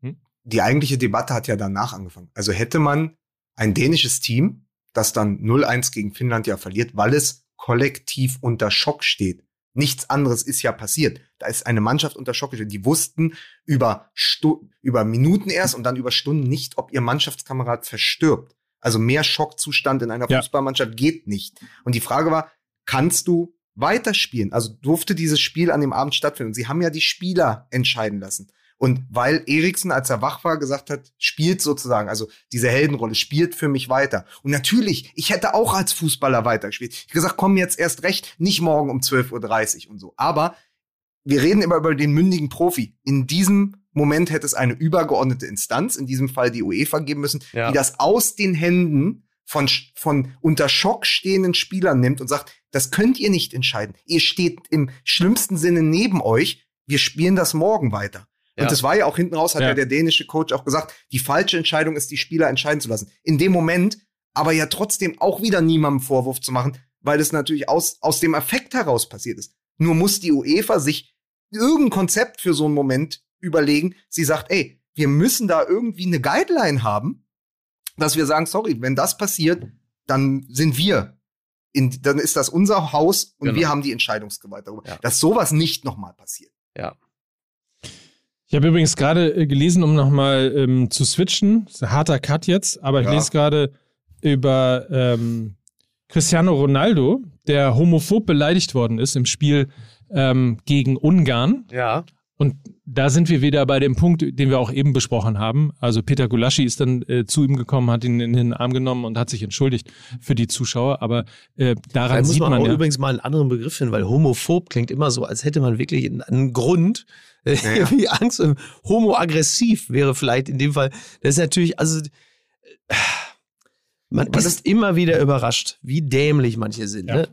hm? die eigentliche Debatte hat ja danach angefangen. Also hätte man ein dänisches Team, das dann 0-1 gegen Finnland ja verliert, weil es kollektiv unter Schock steht, Nichts anderes ist ja passiert. Da ist eine Mannschaft unter Schock gestellt. Die wussten über, Stu über Minuten erst und dann über Stunden nicht, ob ihr Mannschaftskamerad verstirbt. Also mehr Schockzustand in einer ja. Fußballmannschaft geht nicht. Und die Frage war, kannst du weiterspielen? Also durfte dieses Spiel an dem Abend stattfinden? Und sie haben ja die Spieler entscheiden lassen. Und weil Eriksen, als er wach war, gesagt hat, spielt sozusagen, also diese Heldenrolle, spielt für mich weiter. Und natürlich, ich hätte auch als Fußballer weitergespielt. Ich habe gesagt, komm jetzt erst recht, nicht morgen um 12.30 Uhr und so. Aber wir reden immer über den mündigen Profi. In diesem Moment hätte es eine übergeordnete Instanz, in diesem Fall die UEFA geben müssen, Ja. die das aus den Händen von, von unter Schock stehenden Spielern nimmt und sagt, das könnt ihr nicht entscheiden. Ihr steht im schlimmsten Sinne neben euch. Wir spielen das morgen weiter. Ja. Und das war ja auch hinten raus, hat ja. Ja. der dänische Coach auch gesagt, die falsche Entscheidung ist, die Spieler entscheiden zu lassen. In dem Moment aber ja trotzdem auch wieder niemandem Vorwurf zu machen, weil es natürlich aus, aus dem Affekt heraus passiert ist. Nur muss die UEFA sich irgendein Konzept für so einen Moment überlegen. Sie sagt, ey, wir müssen da irgendwie eine Guideline haben, dass wir sagen, sorry, wenn das passiert, dann sind wir, in, dann ist das unser Haus und Genau. wir haben die Entscheidungsgewalt darüber. Ja. Dass sowas nicht nochmal passiert. Ich habe übrigens gerade äh, gelesen, um nochmal ähm, zu switchen. Das ist ein harter Cut jetzt, aber ich Ja. lese gerade über ähm, Cristiano Ronaldo, der homophob beleidigt worden ist im Spiel ähm, gegen Ungarn. Ja. Und da sind wir wieder bei dem Punkt, den wir auch eben besprochen haben. Also Peter Gulaschi ist dann äh, zu ihm gekommen, hat ihn in den Arm genommen und hat sich entschuldigt für die Zuschauer. Aber äh, Da daran muss sieht man, man auch ja. übrigens mal einen anderen Begriff finden, weil homophob klingt immer so, als hätte man wirklich einen, einen Grund, äh, Ja. wie Angst. Homoaggressiv wäre vielleicht in dem Fall. Das ist natürlich, also äh, man Aber ist immer wieder überrascht, wie dämlich manche sind. Ja. Ne?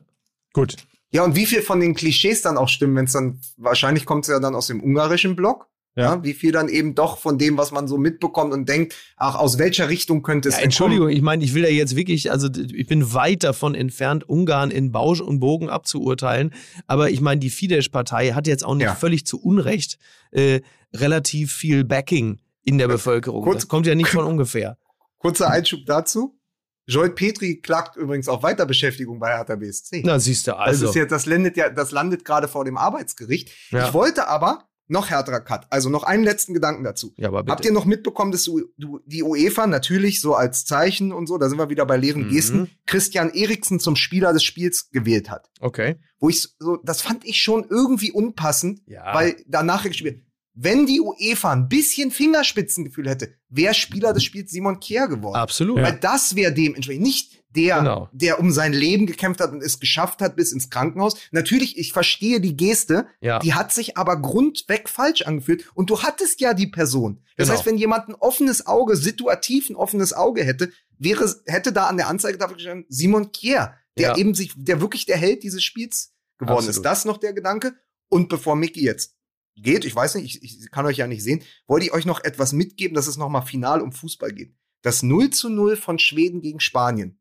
Gut. Ja, und wie viel von den Klischees dann auch stimmen, wenn es dann, wahrscheinlich kommt es ja dann aus dem ungarischen Block. Ja. Ja. wie viel dann eben doch von dem, was man so mitbekommt und denkt, ach, aus welcher Richtung könnte es Ja, Entschuldigung, ich meine, ich will da jetzt wirklich, also ich bin weit davon entfernt, Ungarn in Bausch und Bogen abzuurteilen. Aber ich meine, die Fidesz-Partei hat jetzt auch nicht Ja. völlig zu Unrecht äh, relativ viel Backing in der Bevölkerung. kurz- das kommt ja nicht von ungefähr. Kurzer Einschub dazu. Joel Petri klagt übrigens auf Weiterbeschäftigung bei Hertha BSC. Na, siehst du, das also. ist jetzt, das landet ja, das landet gerade vor dem Arbeitsgericht. Ja. Ich wollte aber noch härterer Cut. Also noch einen letzten Gedanken dazu. ja, aber bitte. Habt ihr noch mitbekommen, dass du, du, die UEFA natürlich so als Zeichen und so, da sind wir wieder bei leeren Mhm. Gesten, Christian Eriksen zum Spieler des Spiels gewählt hat? okay. Wo ich so, das fand ich schon irgendwie unpassend, Ja. weil danach gespielt. Wenn die UEFA ein bisschen Fingerspitzengefühl hätte, wäre Spieler des Spiels Simon Kier geworden. Absolut. Weil das wäre dementsprechend nicht der, Genau. der um sein Leben gekämpft hat und es geschafft hat bis ins Krankenhaus. Natürlich, ich verstehe die Geste, Ja. die hat sich aber grundweg falsch angefühlt. Und du hattest ja die Person. Das Genau. heißt, wenn jemand ein offenes Auge, situativ ein offenes Auge hätte, wäre, hätte da an der Anzeigetafel gestanden, Simon Kier, der Ja. eben sich, der wirklich der Held dieses Spiels geworden ist. Absolut. Das noch der Gedanke. Und bevor Mickey jetzt geht, ich weiß nicht, ich, ich kann euch ja nicht sehen, wollte ich euch noch etwas mitgeben, dass es nochmal final um Fußball geht. Das 0 zu 0 von Schweden gegen Spanien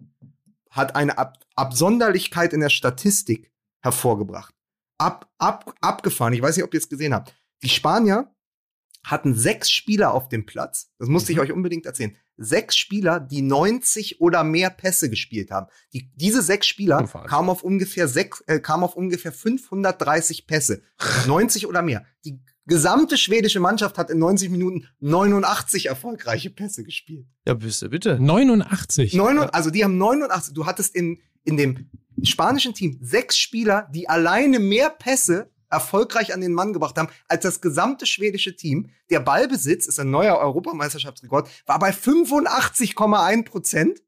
hat eine Ab Absonderlichkeit in der Statistik hervorgebracht. Ab, ab, abgefahren. Ich weiß nicht, ob ihr es gesehen habt. Die Spanier hatten sechs Spieler auf dem Platz. Das musste ich Mhm. euch unbedingt erzählen. Sechs Spieler, die 90 oder mehr Pässe gespielt haben. Die, diese sechs Spieler kamen auf ungefähr sechs, äh, kamen auf ungefähr 530 Pässe. 90 oder mehr. Die gesamte schwedische Mannschaft hat in 90 Minuten 89 erfolgreiche Pässe gespielt. ja, bitte, bitte. 89. Neun, also die haben 89. Du hattest in, in dem spanischen Team sechs Spieler, die alleine mehr Pässe erfolgreich an den Mann gebracht haben, als das gesamte schwedische Team. Der Ballbesitz ist ein neuer Europameisterschaftsrekord, war bei 85,1 Prozent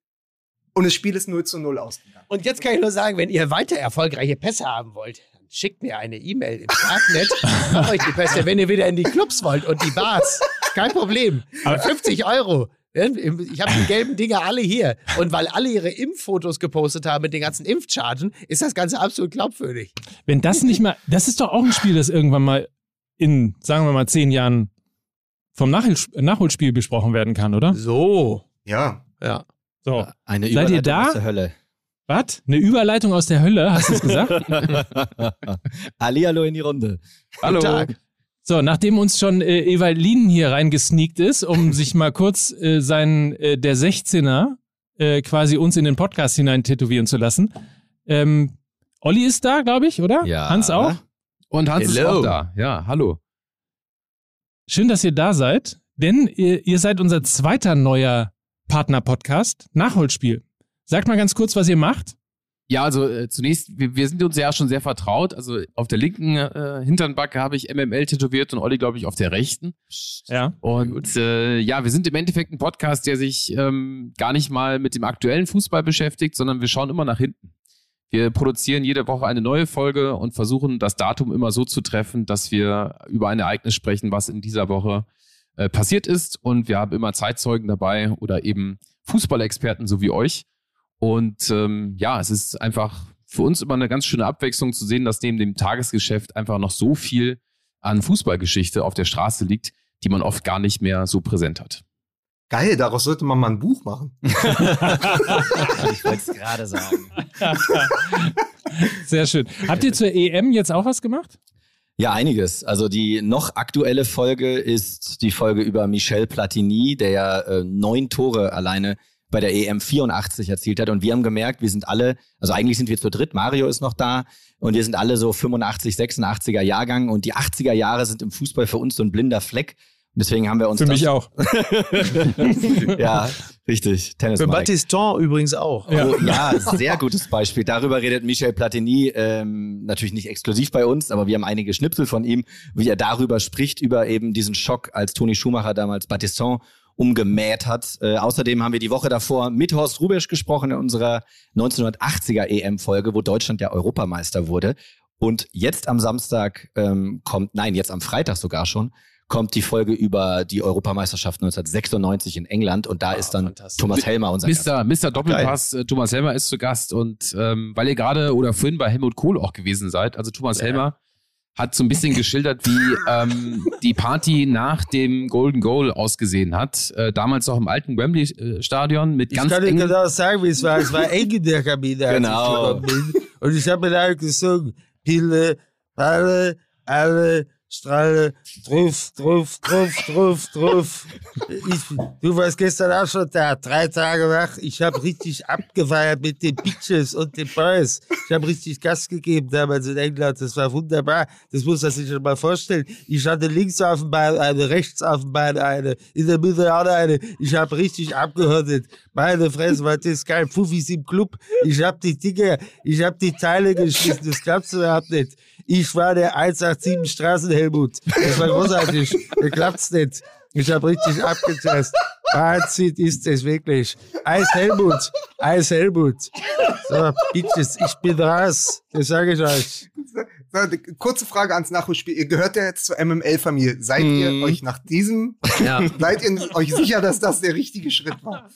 und das Spiel ist 0 zu 0 ausgegangen. Und jetzt kann ich nur sagen, wenn ihr weiter erfolgreiche Pässe haben wollt, dann schickt mir eine E-Mail im Darknet. Macht euch die Pässe, wenn ihr wieder in die Clubs wollt und die Bars. Kein Problem. 50 Euro. Ich habe die gelben Dinger alle hier. Und weil alle ihre Impffotos gepostet haben mit den ganzen Impfchargen, ist das Ganze absolut glaubwürdig. Wenn das nicht mal, das ist doch auch ein Spiel, das irgendwann mal in, sagen wir mal, zehn Jahren vom Nachhol- Nachholspiel besprochen werden kann, oder? So. Ja. Ja. So. Eine Seid ihr Überleitung da? aus der Hölle. Was? Eine Überleitung aus der Hölle, hast du es gesagt? Hallihallo in die Runde. Hallo. Guten Tag. So, nachdem uns schon äh, Ewald Lien hier reingesneakt ist, um sich mal kurz äh, seinen, äh, der 16er äh, quasi uns in den Podcast hinein tätowieren zu lassen. Ähm, Olli ist da, glaube ich, oder? Ja. Hans auch? Und Hans ist Hello. auch da. Ja, hallo. Schön, dass ihr da seid, denn ihr, ihr seid unser zweiter neuer Partner-Podcast, Nachholspiel. Sagt mal ganz kurz, was ihr macht. Ja, also äh, zunächst, wir, wir sind uns ja schon sehr vertraut. Also auf der linken äh, Hinternbacke habe ich MML tätowiert und Olli, glaube ich, auf der rechten. Ja. Und äh, ja, wir sind im Endeffekt ein Podcast, der sich ähm, gar nicht mal mit dem aktuellen Fußball beschäftigt, sondern wir schauen immer nach hinten. Wir produzieren jede Woche eine neue Folge und versuchen das Datum immer so zu treffen, dass wir über ein Ereignis sprechen, was in dieser Woche äh, passiert ist. Und wir haben immer Zeitzeugen dabei oder eben Fußballexperten so wie euch. Und ähm, ja, es ist einfach für uns immer eine ganz schöne Abwechslung zu sehen, dass neben dem Tagesgeschäft einfach noch so viel an Fußballgeschichte auf der Straße liegt, die man oft gar nicht mehr so präsent hat. Geil, daraus sollte man mal ein Buch machen. ich wollte es gerade sagen. Sehr schön. Habt ihr zur EM jetzt auch was gemacht? Ja, einiges. Also die noch aktuelle Folge ist die Folge über Michel Platini, der ja äh, neun Tore alleine bei der EM 84 erzielt hat. Und wir haben gemerkt, wir sind alle, also eigentlich sind wir zu dritt, Mario ist noch da und wir sind alle so 85, 86er Jahrgang und die 80er Jahre sind im Fußball für uns so ein blinder Fleck. Und deswegen haben wir uns. Für mich auch. ja, richtig. Tennis. Für Battiston übrigens auch. Ja. Oh, ja, sehr gutes Beispiel. Darüber redet Michel Platini ähm, natürlich nicht exklusiv bei uns, aber wir haben einige Schnipsel von ihm, wie er darüber spricht, über eben diesen Schock, als Toni Schumacher damals Battiston umgemäht hat. Äh, außerdem haben wir die Woche davor mit Horst Rubesch gesprochen in unserer 1980er EM-Folge, wo Deutschland ja Europameister wurde. Und jetzt am Samstag ähm, kommt, nein, jetzt am Freitag sogar schon, kommt die Folge über die Europameisterschaft 1996 in England und da ah, ist dann Thomas Helmer unser Mr. Gast. Mr. Doppelpass, Geil. Äh, Thomas Helmer ist zu Gast und ähm, weil ihr gerade oder vorhin bei Helmut Kohl auch gewesen seid, also Thomas ja. Helmer hat so ein bisschen geschildert, wie ähm, die Party nach dem Golden Goal ausgesehen hat. Äh, damals noch im alten Wembley-Stadion mit ganz Ich kann dir genau sagen, wie es war. Es war eng in der Kabine, genau. ich bin. Und ich habe mir da gesungen, Pille, Palle, alle, Strahle, Truff, Truff, Truff, Truff, Truff. Du warst gestern auch schon da, drei Tage wach. Ich habe richtig abgefeiert mit den Bitches und den Boys. Ich habe richtig Gas gegeben damals in England. Das war wunderbar. Das muss man sich schon mal vorstellen. Ich hatte links auf dem Bein eine, rechts auf dem Bein eine, in der Mitte auch eine. Ich habe richtig abgehörtet. Meine Fresse, war das geil. Fuffis im Club. Ich habe die Dinge, ich habe die Teile geschmissen. Das glaubst du überhaupt nicht. Ich war der 187 Straßenhelmut. Das war großartig. Da klappt's nicht. Ich habe richtig abgetestet. Fazit ist es wirklich. Eis Helmut. Eis Helmut. So, Bitches, ich bin raus. Das sage ich euch. So, kurze Frage ans Nachholspiel. Ihr gehört ja jetzt zur MML-Familie. Seid mm. ihr mhm. euch nach diesem, ja. seid ihr euch sicher, dass das der richtige Schritt war?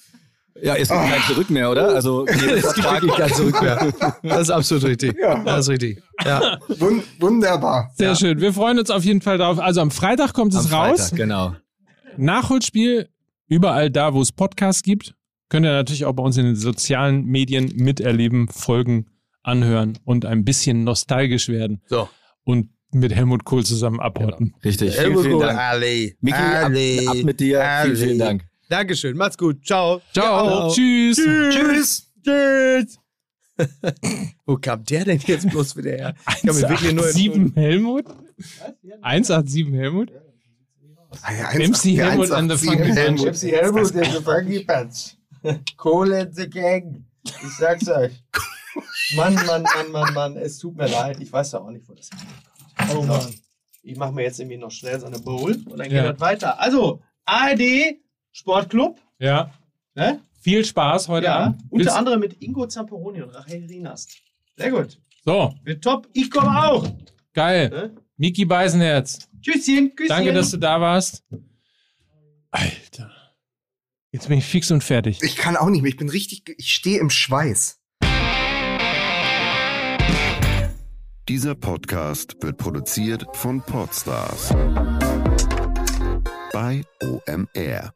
Ja, es gibt oh. kein Zurück mehr, oder? Also, es gibt wirklich kein Zurück mehr. Das ist absolut richtig. Ja. Das ist richtig. Ja. Wund wunderbar. Sehr ja. schön. Wir freuen uns auf jeden Fall darauf. Also am Freitag kommt es am raus. Freitag, genau. Nachholspiel überall da, wo es Podcasts gibt. Könnt ihr natürlich auch bei uns in den sozialen Medien miterleben, folgen, anhören und ein bisschen nostalgisch werden. So. Und mit Helmut Kohl zusammen abhotten. Genau. Richtig. Helmut vielen, vielen Dank. Ali. Miki, Ali. Ab, ab, mit dir. Ali. Vielen, vielen Dank. Dankeschön. Macht's gut. Ciao. Ciao. Ciao. Tschüss. Tschüss. Tschüss. Wo kam der denn jetzt bloß wieder her? 187 Helmut? 187 Helmut? Ah, ja, MC Helmut and the Funky Bunch. MC Helmut and the Funky Bunch. Kohle and the Gang. Ich sag's euch. Mann, Mann, Mann, Mann, Mann. Es tut mir leid. Ich weiß ja auch nicht, wo das herkommt. Oh Mann. Ich mache mir jetzt irgendwie noch schnell so eine Bowl und dann geht das weiter. Also, ARD Sportclub. Ja. Ne? Viel Spaß heute ja, Abend. Unter anderem mit Ingo Zamperoni und Rachel Rinast. Sehr gut. So. Wird top. Ich komme auch. Geil. Ne? Miki Beisenherz. Tschüsschen, Küsschen. Danke, dass du da warst. Alter. Jetzt bin ich fix und fertig. Ich kann auch nicht mehr. Ich bin richtig, ich stehe im Schweiß. Dieser Podcast wird produziert von Podstars bei OMR.